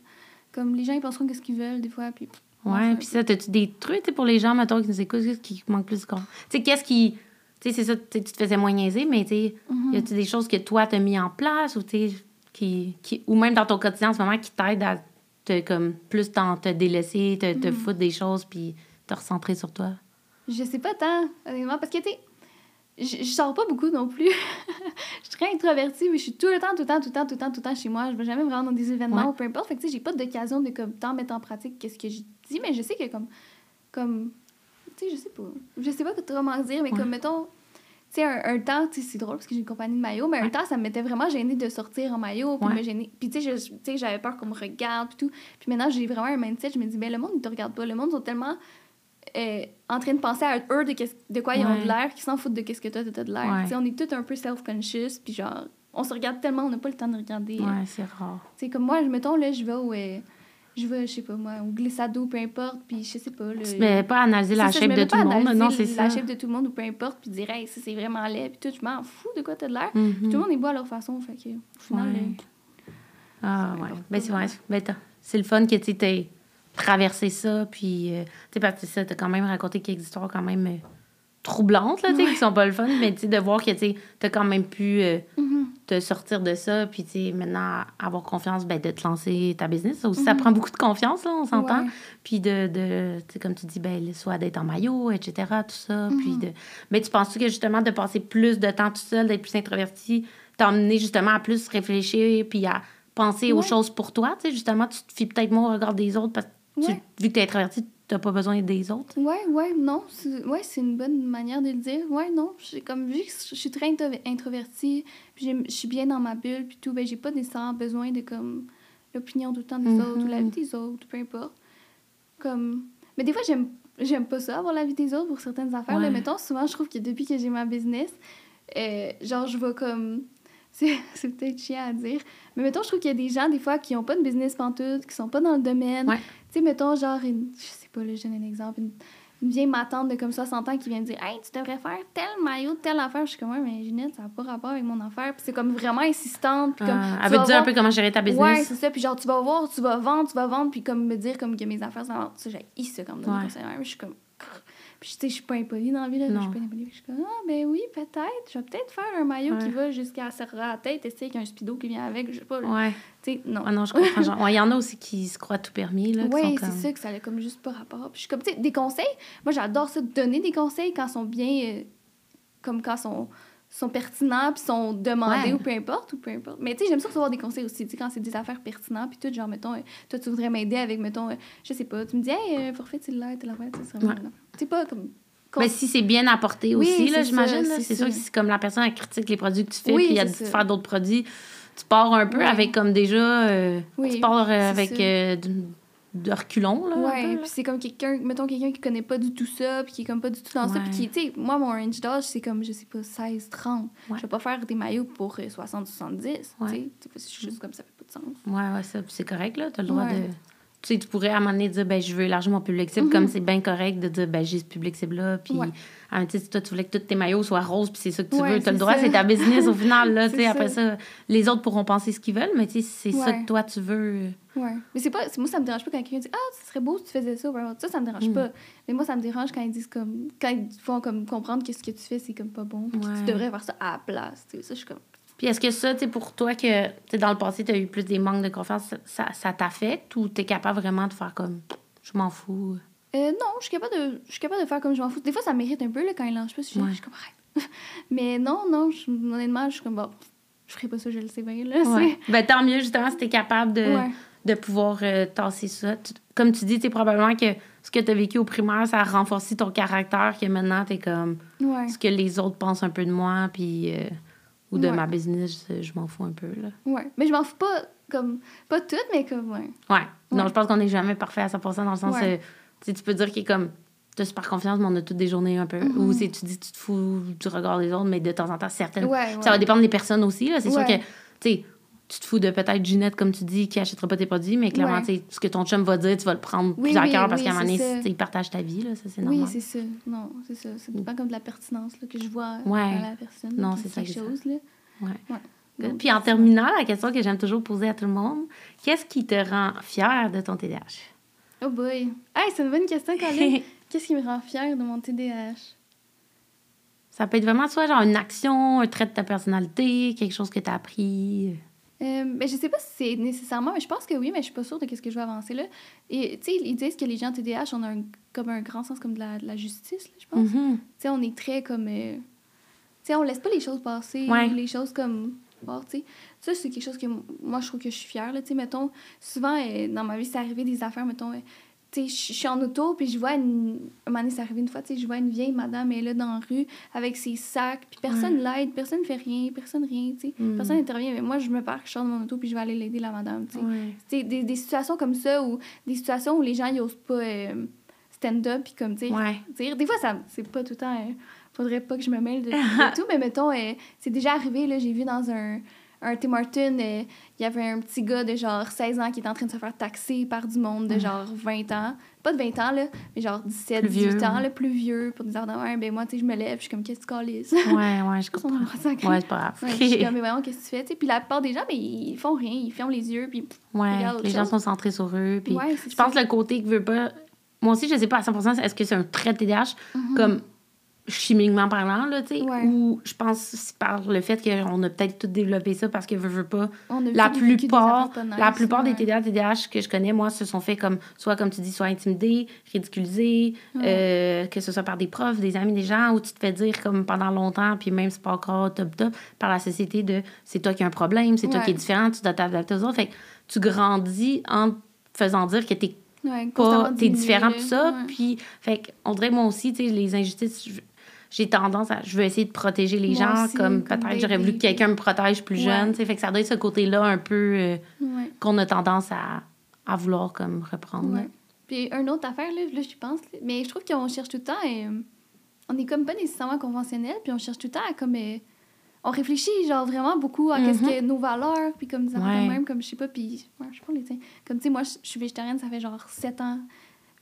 comme les gens, ils penseront qu'est-ce qu'ils veulent des fois, puis. Ouais, puis ça, t'as-tu des trucs, tu pour les gens, mettons, qui nous écoutent, qu'est-ce qui manque plus de Tu sais, qu'est-ce qui... Tu sais, c'est ça, tu tu te faisais moins niaiser, mais tu sais, Mhm. y a-tu des choses que toi, t'as mis en place, ou tu qui, qui... Ou même dans ton quotidien, en ce moment, qui t'aident à te, comme, plus t'en- te délaisser, te, te Mhm. foutre des choses, puis te recentrer sur toi? Je sais pas tant, honnêtement, parce que, tu sais, je, je sors pas beaucoup non plus. je suis très introvertie, mais je suis tout le temps, tout le temps, tout le temps, tout le temps, tout le temps chez moi. Je vais jamais vraiment dans des événements Ouais. ou peu importe. Fait que, tu sais, j'ai pas d'occasion de, comme, tant mettre en pratique qu'est-ce que je dis, mais je sais que, comme, comme, tu sais, je sais pas. Je sais pas comment dire, mais Ouais. comme, mettons, tu sais, un, un temps, tu sais, c'est drôle parce que j'ai une compagnie de maillot, mais un Ouais. temps, ça me mettait vraiment gênée de sortir en maillot, puis me gêner. Puis, tu sais, je- tu sais, j'avais peur qu'on me regarde, puis tout. Puis maintenant, j'ai vraiment un mindset, je me dis, ben, le monde, il te regarde pas. Le monde sont tellement euh, en train de penser à eux de, de quoi ils ont Ouais. de l'air, qu'ils s'en foutent de qu'est-ce que toi, t'as de l'air. Ouais. On est tous un peu self-conscious, puis genre, on se regarde tellement, on n'a pas le temps de regarder. euh, Ouais, c'est rare. Tu sais, comme moi, mettons, là, je vais au. euh, je vais, je sais pas moi, au glissado, peu importe, puis je sais pas. Là, Tu mets pas analyser la ça, shape de tout le monde. Non, c'est ça. La shape de tout le monde ou peu importe, puis dire, hey, ça c'est vraiment laid, puis tout, je m'en fous de quoi t'as de l'air. Mhm. Tout le monde est beau à leur façon, fait que, au final, Ouais. Ah, ouais. Ben, c'est vrai. Ben, c'est le fun que tu traversé ça. Puis, euh, tu sais, parce que ça, t'as quand même raconté quelques histoires quand même euh, troublantes, là, tu sais, qui sont pas le fun. Mais, tu sais, de voir que, tu t'as quand même pu euh, mhm. te sortir de ça. Puis, tu sais, maintenant, avoir confiance, ben, de te lancer ta business. Ça aussi, ça Mhm. prend beaucoup de confiance, là, on s'entend. Ouais. Puis, de, de tu sais, comme tu dis, ben, soit d'être en maillot, etc., tout ça. Puis, Mhm. de... Mais tu penses-tu que, justement, de passer plus de temps tout seul, d'être plus introverti, t'a amené, justement, à plus réfléchir, puis à penser aux choses pour toi, tu sais, justement, tu te fies peut-être moins au regard des autres parce que tu- vu que tu es introverti, tu n'as pas besoin des autres? Ouais, ouais, non. c'est- Ouais, c'est une bonne manière de le dire. Ouais, non. J'ai comme vu que je suis très intro- introvertie, puis je suis bien dans ma bulle, puis tout, ben j'ai pas nécessairement besoin de comme l'opinion tout le temps des autres ou la vie des autres, peu importe. Comme mais des fois j'aime j'aime pas ça avoir la vie des autres pour certaines affaires. Là, Ouais. mettons souvent je trouve que depuis que j'ai ma business, euh, genre je vais comme c'est peut-être chiant à dire, mais mettons je trouve qu'il y a des gens des fois qui ont pas de business pantoute, qui sont pas dans le domaine. Ouais. Tu sais mettons genre une je sais pas là, je donne un exemple une une vieille matante de comme 60 ans qui vient me dire Hey, tu devrais faire tel maillot, telle affaire. Je suis comme, ouais, mais Ginette, ça n'a pas rapport avec mon affaire. Puis c'est comme vraiment insistante. Puis comme, tu elle veut te dire un peu comment gérer ta Ouais, business. c'est ça. Puis genre, tu vas voir, tu vas vendre, tu vas vendre. Puis comme me dire comme que mes affaires, ça va. Ça, j'ai ça comme Ouais. conseil. Je suis comme. Puis tu sais, je suis pas impolie dans la vie. Là. Je suis pas impolie. Je suis comme, ah, ben oui, peut-être. Je vais peut-être faire un maillot qui va jusqu'à serrer à la tête. Essayer avec un speedo qui vient avec. Je sais pas. là. Ouais. Tu sais, non. Ah non, je comprends. ouais, Il y en a aussi qui se croient tout permis. Là, Oui, c'est comme... ça, que ça a comme juste pas rapport. Puis je suis comme, tu sais, des conseils. Moi, j'adore ça, donner des conseils quand ils sont bien. euh, comme quand ils sont, sont pertinents, puis sont demandés Ouais. ou peu importe, ou peu importe. Mais tu sais, j'aime ça recevoir des conseils aussi, tu sais, quand c'est des affaires pertinentes, puis tout, genre, mettons, euh, toi, tu voudrais m'aider avec, mettons, euh, je sais pas, tu me dis, hey, euh, forfait, tu sais, c'est vraiment. Ouais. non. Tu sais, pas comme. Mais si c'est bien apporté Oui, aussi, là, j'imagine. c'est sûr ça. que c'est comme la personne elle critique les produits que tu fais, Oui, puis elle dit de faire d'autres produits. Tu pars un peu avec comme déjà. euh, Oui, tu pars avec de reculons, là. Ouais, puis c'est comme quelqu'un, mettons quelqu'un qui connaît pas du tout ça, puis qui est comme pas du tout dans ça, puis qui, tu sais, moi, mon range d'âge, c'est comme, je sais pas, 16, 30. Ouais. Je vais pas faire des maillots pour euh, 60, 70, Ouais. tu sais. C'est juste comme ça fait pas de sens. Ouais, ouais, ça, c'est correct, là. Tu as le droit de. Tu sais, tu pourrais à un moment donné dire, ben, je veux élargir mon public cible, Mhm. comme c'est bien correct de dire, ben, j'ai ce public cible-là. Puis, Ouais. sais, si toi, tu voulais que tous tes maillots soient roses, puis c'est ça que tu Ouais, veux, tu as le droit, c'est ta business au final, là. après ça. les autres pourront penser ce qu'ils veulent, mais tu sais, c'est ça que toi, tu veux. Ouais. Mais c'est pas. Moi, ça me dérange pas quand quelqu'un dit Ah, ce serait beau si tu faisais ça. Ça, ça me dérange Mm. pas. Mais moi, ça me dérange quand ils disent comme. Quand ils font comme comprendre que ce que tu fais, c'est comme pas bon. puis que tu devrais faire ça à la place. Tu sais, ça, je suis comme. Puis est-ce que ça, tu pour toi, que tu dans le passé, tu as eu plus des manques de confiance, ça- ça, t'affecte ou tu es capable vraiment de faire comme, je m'en fous? Euh, non, je suis capable de, je suis capable de faire comme je m'en fous. Des fois, ça mérite un peu là, quand ils lancent pas. Je suis Ouais. comme arrête. Mais non, non, je, honnêtement, je suis comme bon, je ferai pas ça, je le sais bien. Là, Ouais. Ben, tant mieux, justement, si tu es capable de. ouais. de pouvoir euh, tasser ça. Tu- comme tu dis, c'est probablement que ce que tu as vécu au primaire, ça a renforcé ton caractère, que maintenant, tu es comme ce que les autres pensent un peu de moi, puis. euh, ou de Ouais. ma business, je, je m'en fous un peu, là. Ouais. Mais je m'en fous pas, comme. Pas toutes, mais comme. Ouais. Ouais. Non, Ouais. je pense qu'on n'est jamais parfait à 100% dans le sens. Euh, tu peux dire qu'il est comme. Tu as super confiance, mais on a toutes des journées un peu. Mhm. Ou c'est tu dis, tu te fous du regard des autres, mais de temps en temps, certaines. Ça va dépendre des personnes aussi, là. C'est sûr que, tu sais, tu te fous de peut-être Ginette, comme tu dis, qui achètera pas tes produits, mais clairement, Ouais. ce que ton chum va dire, tu vas le prendre Oui, plus à oui, cœur parce oui, qu'à un moment donné, il partage ta vie, là. Ça, c'est Oui, normal. c'est ça. Non, c'est ça. Ça dépend comme de la pertinence là, que je vois Ouais. à la personne. Non, c'est ça, c'est ça. chose, là. Ouais. Good. Puis en terminant, la question que j'aime toujours poser à tout le monde, qu'est-ce qui te rend fier de ton TDAH? Oh boy. Hey, c'est une bonne question, Colin. Qu'est-ce qui me rend fière de mon TDAH? Ça peut être vraiment soit genre une action, un trait de ta personnalité, quelque chose que tu as appris. Euh, ben, je sais pas si c'est nécessairement, mais je pense que oui, mais je suis pas sûre de ce que je vais avancer là. Et tu sais, ils disent que les gens TDAH ont un, comme un grand sens comme de la, de la justice, là, je pense. Mhm. Tu sais, on est très comme. euh, sais, on laisse pas les choses passer, Ouais. les choses comme. Bon, tu sais, ça, c'est quelque chose que moi, je trouve que je suis fière. Là, tu sais, mettons, souvent, euh, dans ma vie, c'est arrivé des affaires, mettons, euh, tu je je suis en auto, puis je vois une. Un moment donné, c'est arrivé une fois, tu sais, je vois une vieille madame, elle est là dans la rue, avec ses sacs, puis personne l'aide, personne fait rien, personne rien, tu sais. Mm. Personne n'intervient, mais moi, je me pars, je sors de mon auto, puis je vais aller l'aider, la madame, tu sais. Ouais. Des, des situations comme ça, ou des situations où les gens, ils osent pas euh, stand up, puis comme, tu sais, Ouais. Des fois, ça, c'est pas tout le temps. euh, faudrait pas que je me mêle de, de tout, mais mettons, euh, c'est déjà arrivé, là, j'ai vu dans un, un Tim euh, il y avait un petit gars de genre 16 ans qui était en train de se faire taxer par du monde de genre 20 ans. Pas de 20 ans, là, mais genre 17, Plus 18 vieux, ans, ouais. là, plus vieux, pour des heures même. Ben moi, tu sais, je me lève, je suis comme, qu'est-ce que tu calisses? Ouais, ouais, je comprends. Ouais, c'est pas grave. Ouais, je suis comme, mais voyons, qu'est-ce que tu fais? Tu sais, puis la plupart des gens, mais ils font rien, ils ferment les yeux, puis Ouais, les gens sont centrés sur eux. Puis ouais, je pense ça. le côté qui veut pas. Moi aussi, je sais pas à 100% est-ce que c'est un trait de TDAH, Mhm. comme chimiquement parlant, là, tu sais, Ouais. ou je pense par le fait qu'on a peut-être tout développé ça parce que veut, veut pas. La plupart, la plupart des ouais. TDAH, que je connais, moi, se sont fait comme, soit comme tu dis, soit intimidés, ridiculisés, euh, que ce soit par des profs, des amis, des gens, où tu te fais dire comme pendant longtemps, puis même c'est pas encore top top, par la société de c'est toi qui as un problème, c'est toi qui es différent, tu dois t'adapter aux autres. Fait que tu grandis en te faisant dire que t'es Ouais, t'es différent, tout ça. Puis, fait que, on dirait, moi aussi, tu sais, les injustices, j'ai tendance à. Je veux essayer de protéger les Moi gens, aussi, comme comme peut-être j'aurais voulu que quelqu'un me protège plus Ouais. jeune. Fait que ça doit être ce côté-là un peu euh, Ouais. qu'on a tendance à, à vouloir comme reprendre. Ouais. Puis, une autre affaire, là, là je pense, mais je trouve qu'on cherche tout le temps. euh, on est comme pas nécessairement conventionnel, puis on cherche tout le temps à comme. euh, on réfléchit, genre, vraiment beaucoup à qu'est-ce Mhm. que nos valeurs, puis comme de Ouais. même, comme je sais pas, puis. Ouais, je sais pas les tiens. Comme, tu sais, moi, je je suis végétarienne, ça fait genre 7 ans.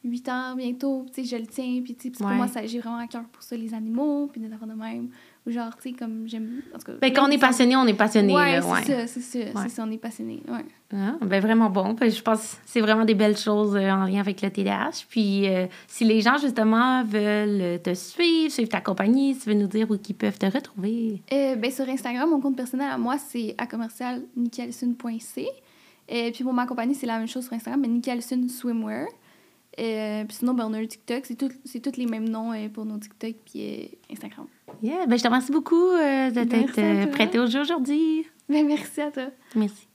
8 ans bientôt, tu sais, je le tiens, puis tu sais, pour Ouais. moi, j'ai vraiment à cœur pour ça, les animaux, puis des affaires de même. Ou genre, tu sais, comme j'aime. En tout cas. Ben, quand on est passionné, on est passionné. Ouais, là, ouais. c'est ça, c'est ça, Ouais. c'est ça, on est passionné, ouais. Ah, ben vraiment bon. Puis je pense que c'est vraiment des belles choses euh, en lien avec le TDAH. Puis euh, si les gens, justement, veulent te suivre, suivre ta compagnie, si tu veux nous dire où ils peuvent te retrouver. Euh, ben, sur Instagram, mon compte personnel à moi, c'est à commercial. Et puis pour ma compagnie, c'est la même chose sur Instagram, mais Nickelsun Swimwear. Euh, puis sinon, ben, on a un TikTok. C'est tous les mêmes noms euh, pour nos TikTok puis euh, Instagram. Yeah, ben je te remercie beaucoup de t'être prêté au jeu aujourd'hui. Ben, merci à toi. Merci.